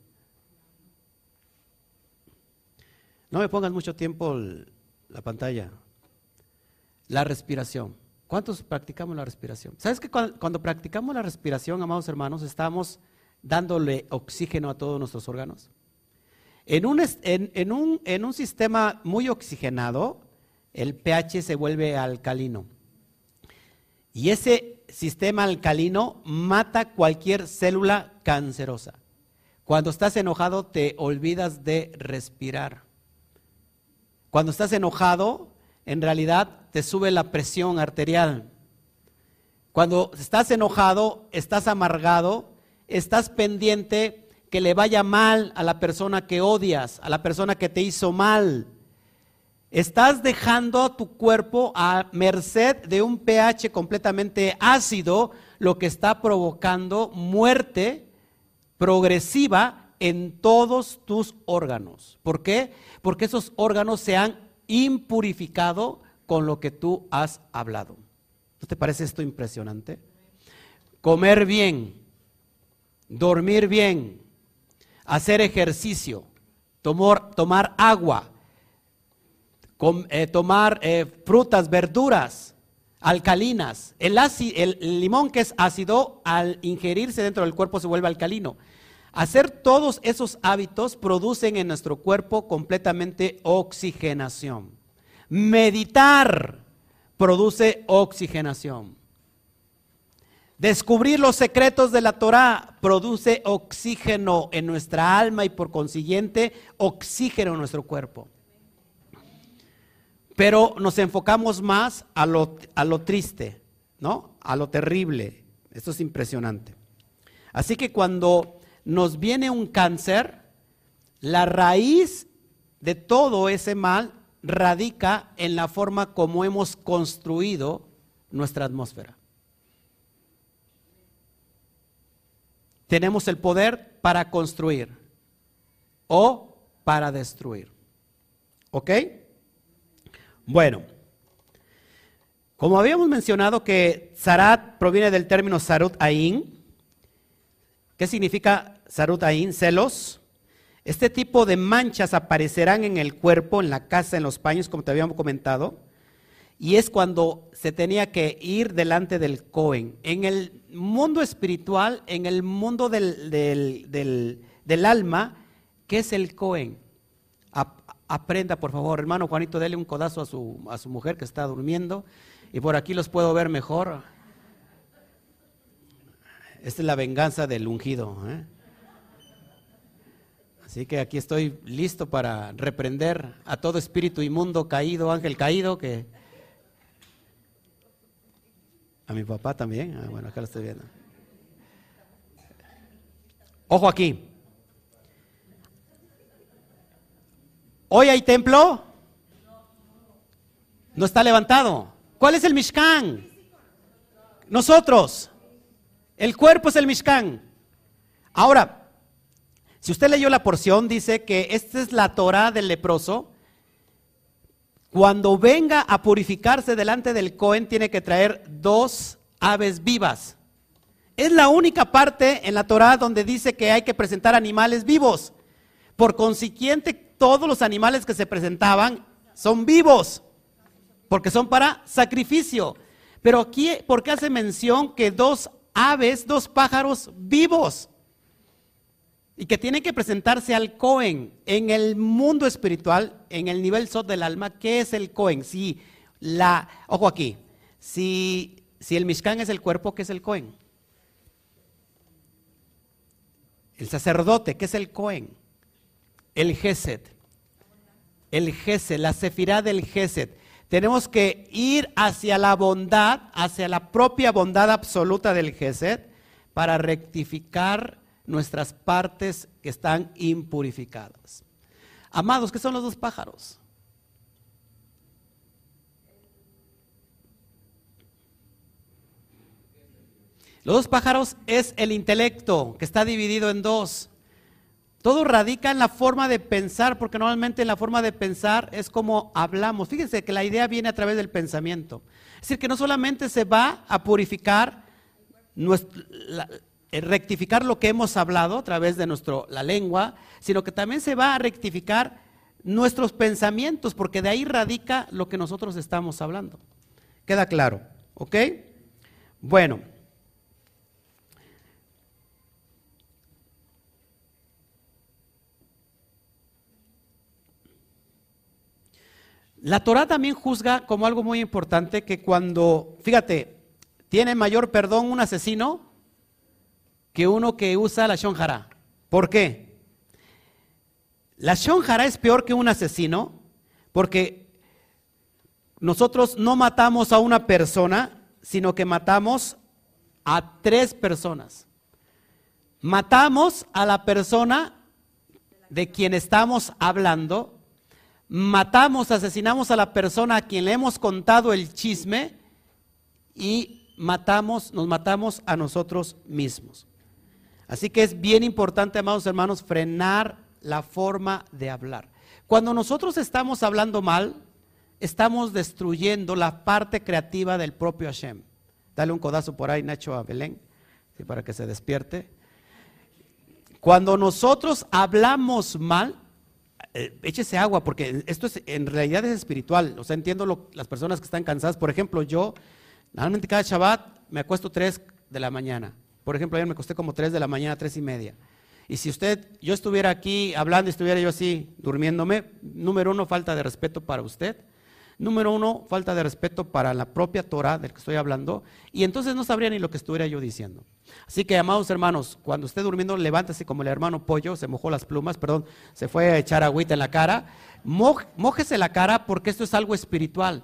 No me pongas mucho tiempo la pantalla. La respiración. ¿Cuántos practicamos la respiración? ¿Sabes que cuando, practicamos la respiración, amados hermanos, estamos dándole oxígeno a todos nuestros órganos? En un, sistema muy oxigenado, el pH se vuelve alcalino. Y ese sistema alcalino mata cualquier célula cancerosa. Cuando estás enojado te olvidas de respirar. Cuando estás enojado, en realidad te sube la presión arterial. Cuando estás enojado, estás amargado, estás pendiente que le vaya mal a la persona que odias, a la persona que te hizo mal. Estás dejando a tu cuerpo a merced de un pH completamente ácido, lo que está provocando muerte progresiva en todos tus órganos. ¿Por qué? Porque esos órganos se han impurificado con lo que tú has hablado. ¿No te parece esto impresionante? Comer bien, dormir bien, hacer ejercicio, tomar, agua, eh, tomar eh, frutas, verduras alcalinas. El, el limón que es ácido, al ingerirse dentro del cuerpo se vuelve alcalino. Hacer todos esos hábitos producen en nuestro cuerpo completamente oxigenación. Meditar produce oxigenación. Descubrir los secretos de la Torah produce oxígeno en nuestra alma y por consiguiente oxígeno en nuestro cuerpo. Pero nos enfocamos más a lo, a lo triste, ¿no? A lo terrible. Esto es impresionante. Así que cuando nos viene un cáncer, la raíz de todo ese mal radica en la forma como hemos construido nuestra atmósfera. Tenemos el poder para construir o para destruir. ¿Ok? Bueno, como habíamos mencionado que Zarat proviene del término Sarut Ain, ¿qué significa Sarut Ain? Celos. Este tipo de manchas aparecerán en el cuerpo, en la casa, en los paños, como te habíamos comentado, y es cuando se tenía que ir delante del Cohen. En el mundo espiritual, en el mundo del, del alma, ¿qué es el Cohen? aprenda, por favor. Hermano Juanito, dele un codazo a su, a su mujer que está durmiendo. Y por aquí los puedo ver mejor. Esta es la venganza del ungido. ¿eh? Así que aquí estoy listo para reprender a todo espíritu inmundo caído, ángel caído, que... A mi papá también. Ah, bueno, acá lo estoy viendo. Ojo aquí. ¿Hoy hay templo? No está levantado. ¿Cuál es el Mishkan? Nosotros. El cuerpo es el Mishkan. Ahora, si usted leyó la porción, dice que esta es la Torah del leproso. Cuando venga a purificarse delante del Cohen, tiene que traer dos aves vivas. Es la única parte en la Torah donde dice que hay que presentar animales vivos. Por consiguiente, todos los animales que se presentaban son vivos, porque son para sacrificio. Pero aquí, ¿por qué hace mención que dos aves, dos pájaros vivos? Y que tienen que presentarse al Cohen. En el mundo espiritual, en el nivel sot del alma, ¿qué es el Cohen? Si la, ojo aquí, si, si el Mishkan es el cuerpo, ¿qué es el Cohen? El sacerdote, ¿qué es el Cohen? el Gesed. El Gesed, la sefirá del Gesed. Tenemos que ir hacia la bondad, hacia la propia bondad absoluta del Gesed, para rectificar nuestras partes que están impurificadas. Amados, ¿qué son los dos pájaros? Los dos pájaros es el intelecto que está dividido en dos. Todo radica en la forma de pensar, porque normalmente en la forma de pensar es como hablamos. Fíjense que la idea viene a través del pensamiento. Es decir, que no solamente se va a purificar, eh, rectificar lo que hemos hablado a través de nuestro, la lengua, sino que también se va a rectificar nuestros pensamientos, porque de ahí radica lo que nosotros estamos hablando. ¿Queda claro? ¿Ok? Bueno. La Torah también juzga como algo muy importante que cuando, fíjate, tiene mayor perdón un asesino que uno que usa la shonjara. ¿Por qué? La shonjara es peor que un asesino porque nosotros no matamos a una persona, sino que matamos a tres personas. Matamos a la persona de quien estamos hablando, matamos, asesinamos a la persona a quien le hemos contado el chisme y matamos, nos matamos a nosotros mismos. Así que es bien importante, amados hermanos, frenar la forma de hablar. Cuando nosotros estamos hablando mal, estamos destruyendo la parte creativa del propio Hashem. Dale un codazo por ahí, Nacho, a Belén, para que se despierte. Cuando nosotros hablamos mal, eh, échese agua, porque esto es, en realidad es espiritual. O sea, entiendo las personas que están cansadas. Por ejemplo, yo, normalmente cada Shabbat me acuesto 3 de la mañana. Por ejemplo, ayer me acosté como 3 de la mañana, 3 y media. Y si usted, yo estuviera aquí hablando y estuviera yo así durmiéndome, número uno, falta de respeto para usted. Número uno, falta de respeto para la propia Torah del que estoy hablando. Y entonces no sabría ni lo que estuviera yo diciendo. Así que, amados hermanos, cuando esté durmiendo, levántese como el hermano Pollo, se mojó las plumas, perdón, se fue a echar agüita en la cara. Mójese la cara porque esto es algo espiritual.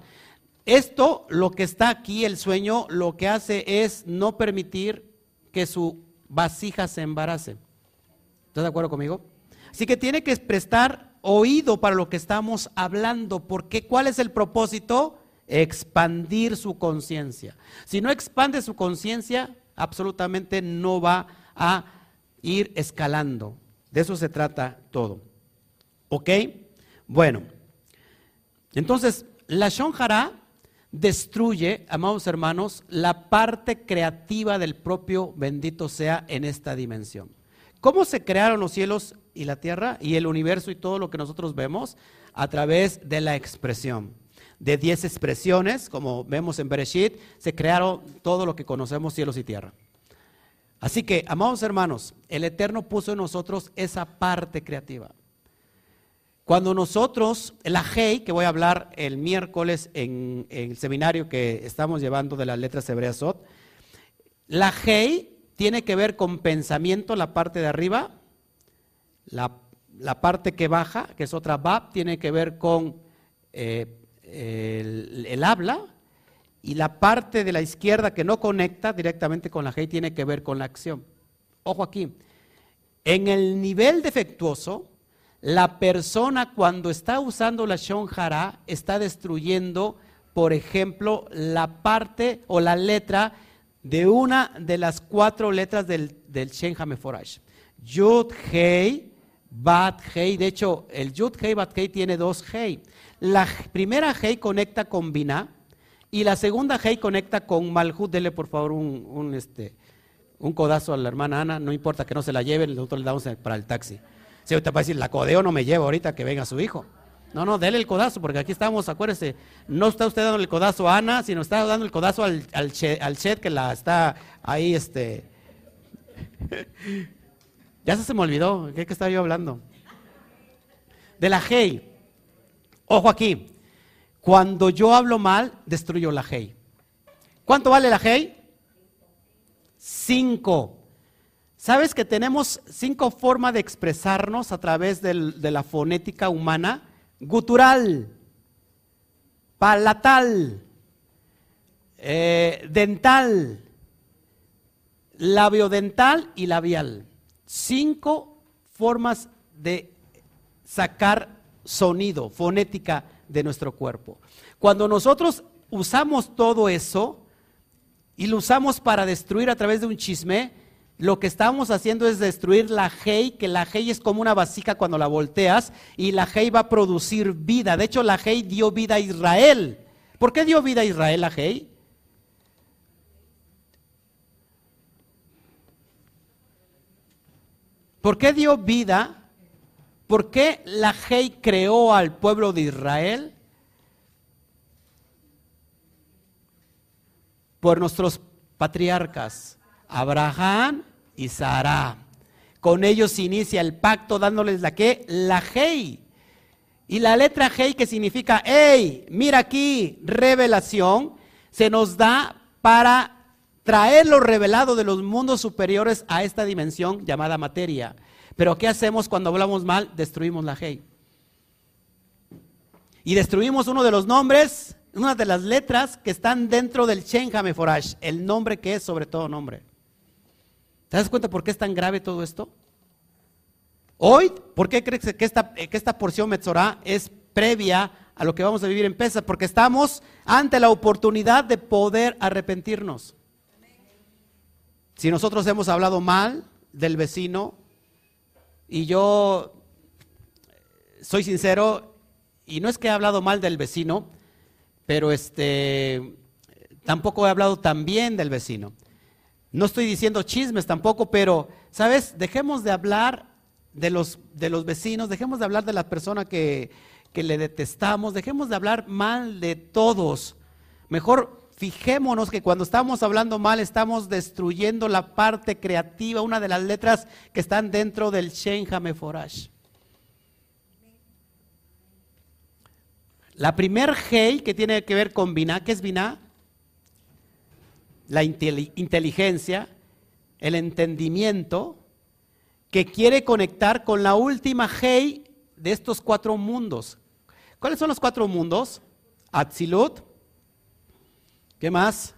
Esto, lo que está aquí, el sueño, lo que hace es no permitir que su vasija se embarace. ¿Estás de acuerdo conmigo? Así que tiene que prestar oído para lo que estamos hablando, porque ¿cuál es el propósito? Expandir su conciencia. Si no expande su conciencia, absolutamente no va a ir escalando. De eso se trata todo. ¿Ok? Bueno, entonces, la Shonjara destruye, amados hermanos, la parte creativa del propio bendito sea en esta dimensión. ¿Cómo se crearon los cielos y la tierra y el universo y todo lo que nosotros vemos? A través de la expresión. De diez expresiones, como vemos en Bereshit, se crearon todo lo que conocemos cielos y tierra. Así que, amados hermanos, el Eterno puso en nosotros esa parte creativa. Cuando nosotros, la Hei, que voy a hablar el miércoles en, el seminario que estamos llevando de las letras hebreas Sot, la Hei tiene que ver con pensamiento, la parte de arriba, la, parte que baja, que es otra Bab, tiene que ver con eh, el, habla, y la parte de la izquierda que no conecta directamente con la G tiene que ver con la acción. Ojo aquí, en el nivel defectuoso, la persona cuando está usando la Shonjara está destruyendo, por ejemplo, la parte o la letra de una de las cuatro letras del, del Shen Hameforash. Yud Hei, Bat Hei. De hecho, el Yud Hei, Bat Hei tiene dos Hei. La primera Hei conecta con Binah y la segunda Hei conecta con Malhut. Dele por favor un, un, este, un codazo a la hermana Ana. No importa que no se la lleven, nosotros le damos para el taxi. Si usted va a decir, la codeo no me lleva ahorita que venga su hijo. No, no, dele el codazo, porque aquí estamos, acuérdese, no está usted dando el codazo a Ana, sino está dando el codazo al, al, Chet que la está ahí, este. Ya se, me olvidó, ¿qué, estaba yo hablando? De la Hey. Ojo aquí, cuando yo hablo mal, destruyo la Hey. ¿Cuánto vale la Hey? Cinco. ¿Sabes que tenemos cinco formas de expresarnos a través de la fonética humana? gutural, palatal, eh, dental, labiodental y labial. Cinco formas de sacar sonido, fonética de nuestro cuerpo. Cuando nosotros usamos todo eso y lo usamos para destruir a través de un chisme, lo que estamos haciendo es destruir la Hei, que la Hei es como una vasija cuando la volteas y la Hei va a producir vida. De hecho, la Hei dio vida a Israel. ¿Por qué dio vida a Israel la Hei? ¿Por qué dio vida? ¿Por qué la Hei creó al pueblo de Israel? Por nuestros patriarcas. Abraham y Sara. Con ellos inicia el pacto dándoles la que, la Hei. Y la letra Hei que significa, hey, mira aquí, revelación, se nos da para traer lo revelado de los mundos superiores a esta dimensión llamada materia. Pero ¿qué hacemos cuando hablamos mal? Destruimos la Hei. Y destruimos uno de los nombres, una de las letras que están dentro del Shen Hameforash, el nombre que es sobre todo nombre. ¿Te das cuenta por qué es tan grave todo esto? Hoy, ¿por qué crees que esta, que esta porción Metzorah es previa a lo que vamos a vivir en Pesa? Porque estamos ante la oportunidad de poder arrepentirnos. Si nosotros hemos hablado mal del vecino, y yo soy sincero, y no es que he hablado mal del vecino, pero este, tampoco he hablado tan bien del vecino. No estoy diciendo chismes tampoco, pero, ¿sabes? Dejemos de hablar de los, de los vecinos, dejemos de hablar de la persona que, que le detestamos, dejemos de hablar mal de todos. Mejor fijémonos que cuando estamos hablando mal estamos destruyendo la parte creativa, una de las letras que están dentro del Shen Hameforash. La primer Hei que tiene que ver con Binah, ¿qué es Binah? La inteligencia, el entendimiento, que quiere conectar con la última Hei de estos cuatro mundos. ¿Cuáles son los cuatro mundos? Atzilut, ¿qué más?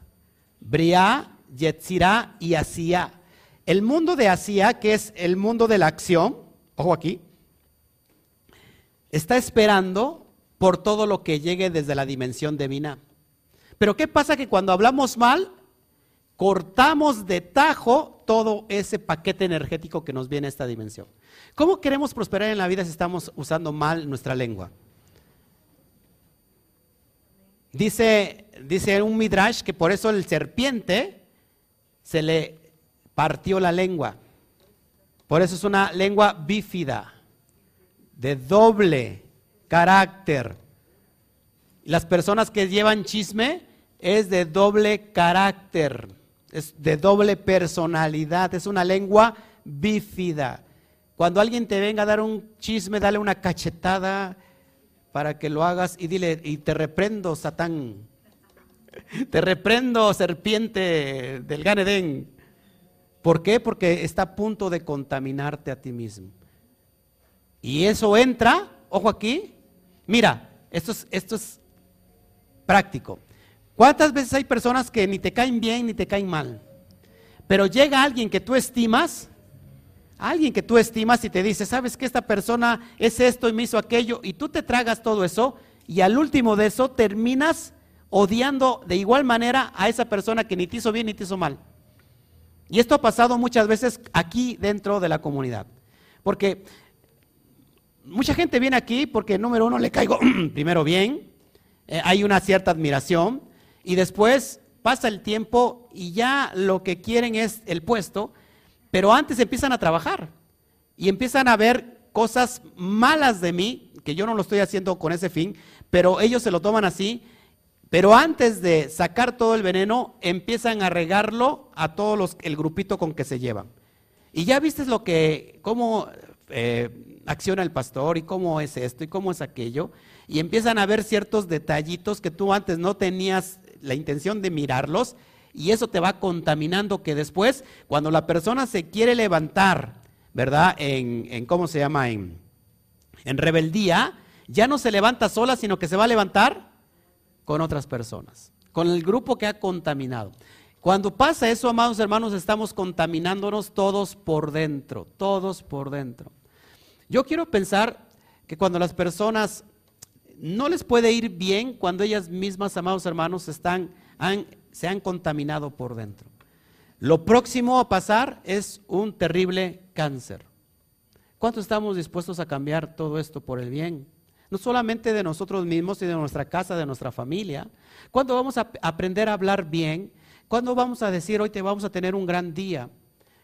Bria, Yetzirah y Asia. El mundo de Asia, que es el mundo de la acción, ojo aquí, está esperando por todo lo que llegue desde la dimensión divina. Pero ¿qué pasa que cuando hablamos mal, cortamos de tajo todo ese paquete energético que nos viene a esta dimensión? ¿Cómo queremos prosperar en la vida si estamos usando mal nuestra lengua? Dice, dice un midrash que por eso el serpiente se le partió la lengua. Por eso es una lengua bífida, de doble carácter. Las personas que llevan chisme es de doble carácter, es de doble personalidad, es una lengua bífida. Cuando alguien te venga a dar un chisme, dale una cachetada para que lo hagas y dile, y te reprendo, Satán. [LAUGHS] Te reprendo, serpiente del Ganedén. ¿Por qué? Porque está a punto de contaminarte a ti mismo. Y eso entra, ojo aquí, Mira, esto es, esto es práctico. ¿Cuántas veces hay personas que ni te caen bien ni te caen mal? Pero llega alguien que tú estimas, alguien que tú estimas y te dice, ¿sabes que esta persona es esto y me hizo aquello? Y tú te tragas todo eso y al último de eso terminas odiando de igual manera a esa persona que ni te hizo bien ni te hizo mal. Y esto ha pasado muchas veces aquí dentro de la comunidad. Porque mucha gente viene aquí porque, número uno, le caigo [CLEARS THROAT] primero bien, eh, hay una cierta admiración, y después pasa el tiempo y ya lo que quieren es el puesto, pero antes empiezan a trabajar y empiezan a ver cosas malas de mí, que yo no lo estoy haciendo con ese fin, pero ellos se lo toman así, pero antes de sacar todo el veneno, empiezan a regarlo a todos los, el grupito con que se llevan. Y ya viste lo que, cómo eh, acciona el pastor y cómo es esto y cómo es aquello. Y empiezan a ver ciertos detallitos que tú antes no tenías la intención de mirarlos y eso te va contaminando que después, cuando la persona se quiere levantar, ¿verdad? En, ¿cómo se llama? En, en rebeldía, ya no se levanta sola, sino que se va a levantar con otras personas, con el grupo que ha contaminado. Cuando pasa eso, amados hermanos, estamos contaminándonos todos por dentro, todos por dentro. Yo quiero pensar que cuando las personas no les puede ir bien cuando ellas mismas, amados hermanos, están, se han contaminado por dentro. Lo próximo a pasar es un terrible cáncer. ¿Cuánto estamos dispuestos a cambiar todo esto por el bien? No solamente de nosotros mismos y de nuestra casa, de nuestra familia. ¿Cuándo vamos a aprender a hablar bien? ¿Cuándo vamos a decir hoy te vamos a tener un gran día?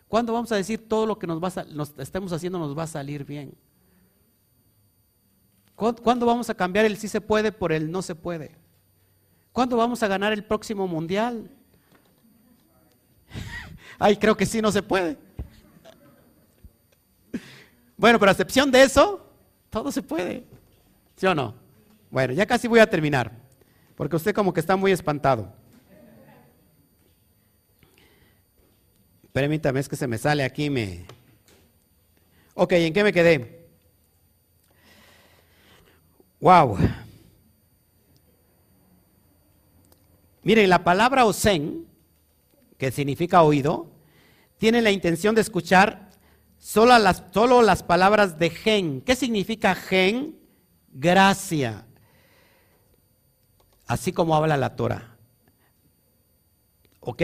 ¿Cuándo vamos a decir todo lo que nos, va nos estemos haciendo nos va a salir bien? ¿Cuándo vamos a cambiar el sí se puede por el no se puede? ¿Cuándo vamos a ganar el próximo mundial? [LAUGHS] Ay, creo que sí no se puede. [LAUGHS] Bueno, pero a excepción de eso, todo se puede. ¿Sí o no? Bueno, ya casi voy a terminar, porque usted como que está muy espantado. Permítame, es que se me sale aquí, me... Ok, ¿en qué me quedé? Wow. Miren, la palabra osen, que significa oído, tiene la intención de escuchar solo las, solo las palabras de gen. ¿Qué significa gen? Gracia. Así como habla la Torah. ¿Ok?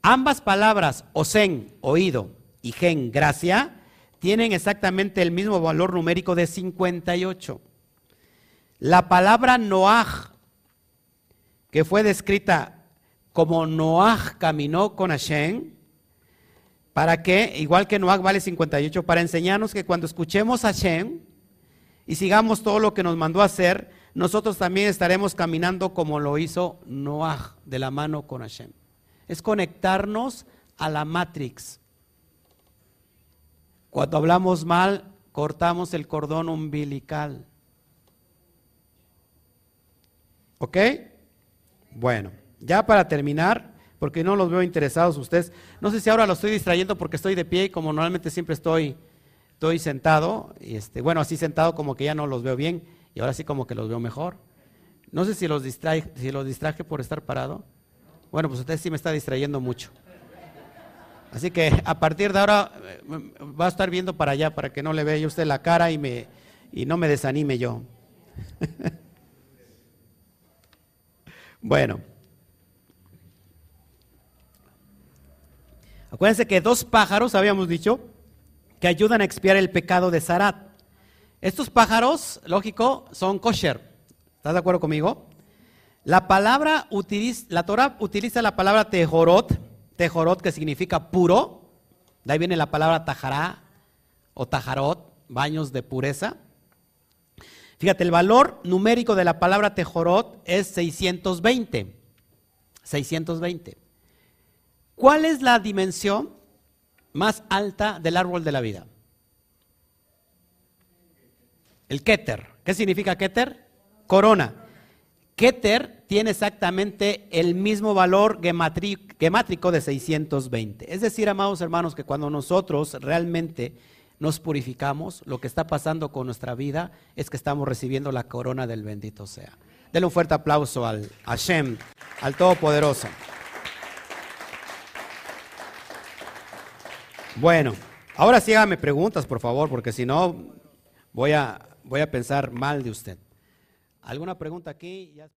Ambas palabras, osen, oído, y gen, gracia, tienen exactamente el mismo valor numérico de 58. La palabra noaj que fue descrita como Noah caminó con Hashem, para que, igual que Noah vale 58, para enseñarnos que cuando escuchemos a Hashem y sigamos todo lo que nos mandó a hacer, nosotros también estaremos caminando como lo hizo Noah, de la mano con Hashem. Es conectarnos a la Matrix. Cuando hablamos mal, cortamos el cordón umbilical. ¿Ok? Bueno, ya para terminar, porque no los veo interesados ustedes. No sé si ahora los estoy distrayendo porque estoy de pie y como normalmente siempre estoy, estoy sentado. Y este, bueno, así sentado como que ya no los veo bien y ahora sí como que los veo mejor. No sé si los distraje, si los distraje por estar parado. Bueno, pues usted sí me está distrayendo mucho. Así que a partir de ahora eh, va a estar viendo para allá para que no le vea usted la cara y, me, y no me desanime yo. [LAUGHS] Bueno. Acuérdense que dos pájaros, habíamos dicho, que ayudan a expiar el pecado de Sarat. Estos pájaros, lógico, son kosher. ¿Estás de acuerdo conmigo? La palabra utiliza, la Torah utiliza la palabra tejorot, tejorot que significa puro. De ahí viene la palabra tajará o tajarot, baños de pureza. Fíjate, el valor numérico de la palabra tejorot es 620. 620. ¿Cuál es la dimensión más alta del árbol de la vida? El Keter. ¿Qué significa Keter? Corona. Keter tiene exactamente el mismo valor gemátrico de 620. Es decir, amados hermanos, que cuando nosotros realmente nos purificamos, lo que está pasando con nuestra vida es que estamos recibiendo la corona del bendito sea. Denle un fuerte aplauso al Hashem, al Todopoderoso. Bueno, ahora sí hágame preguntas, por favor, porque si no voy a, voy a pensar mal de usted. ¿Alguna pregunta aquí?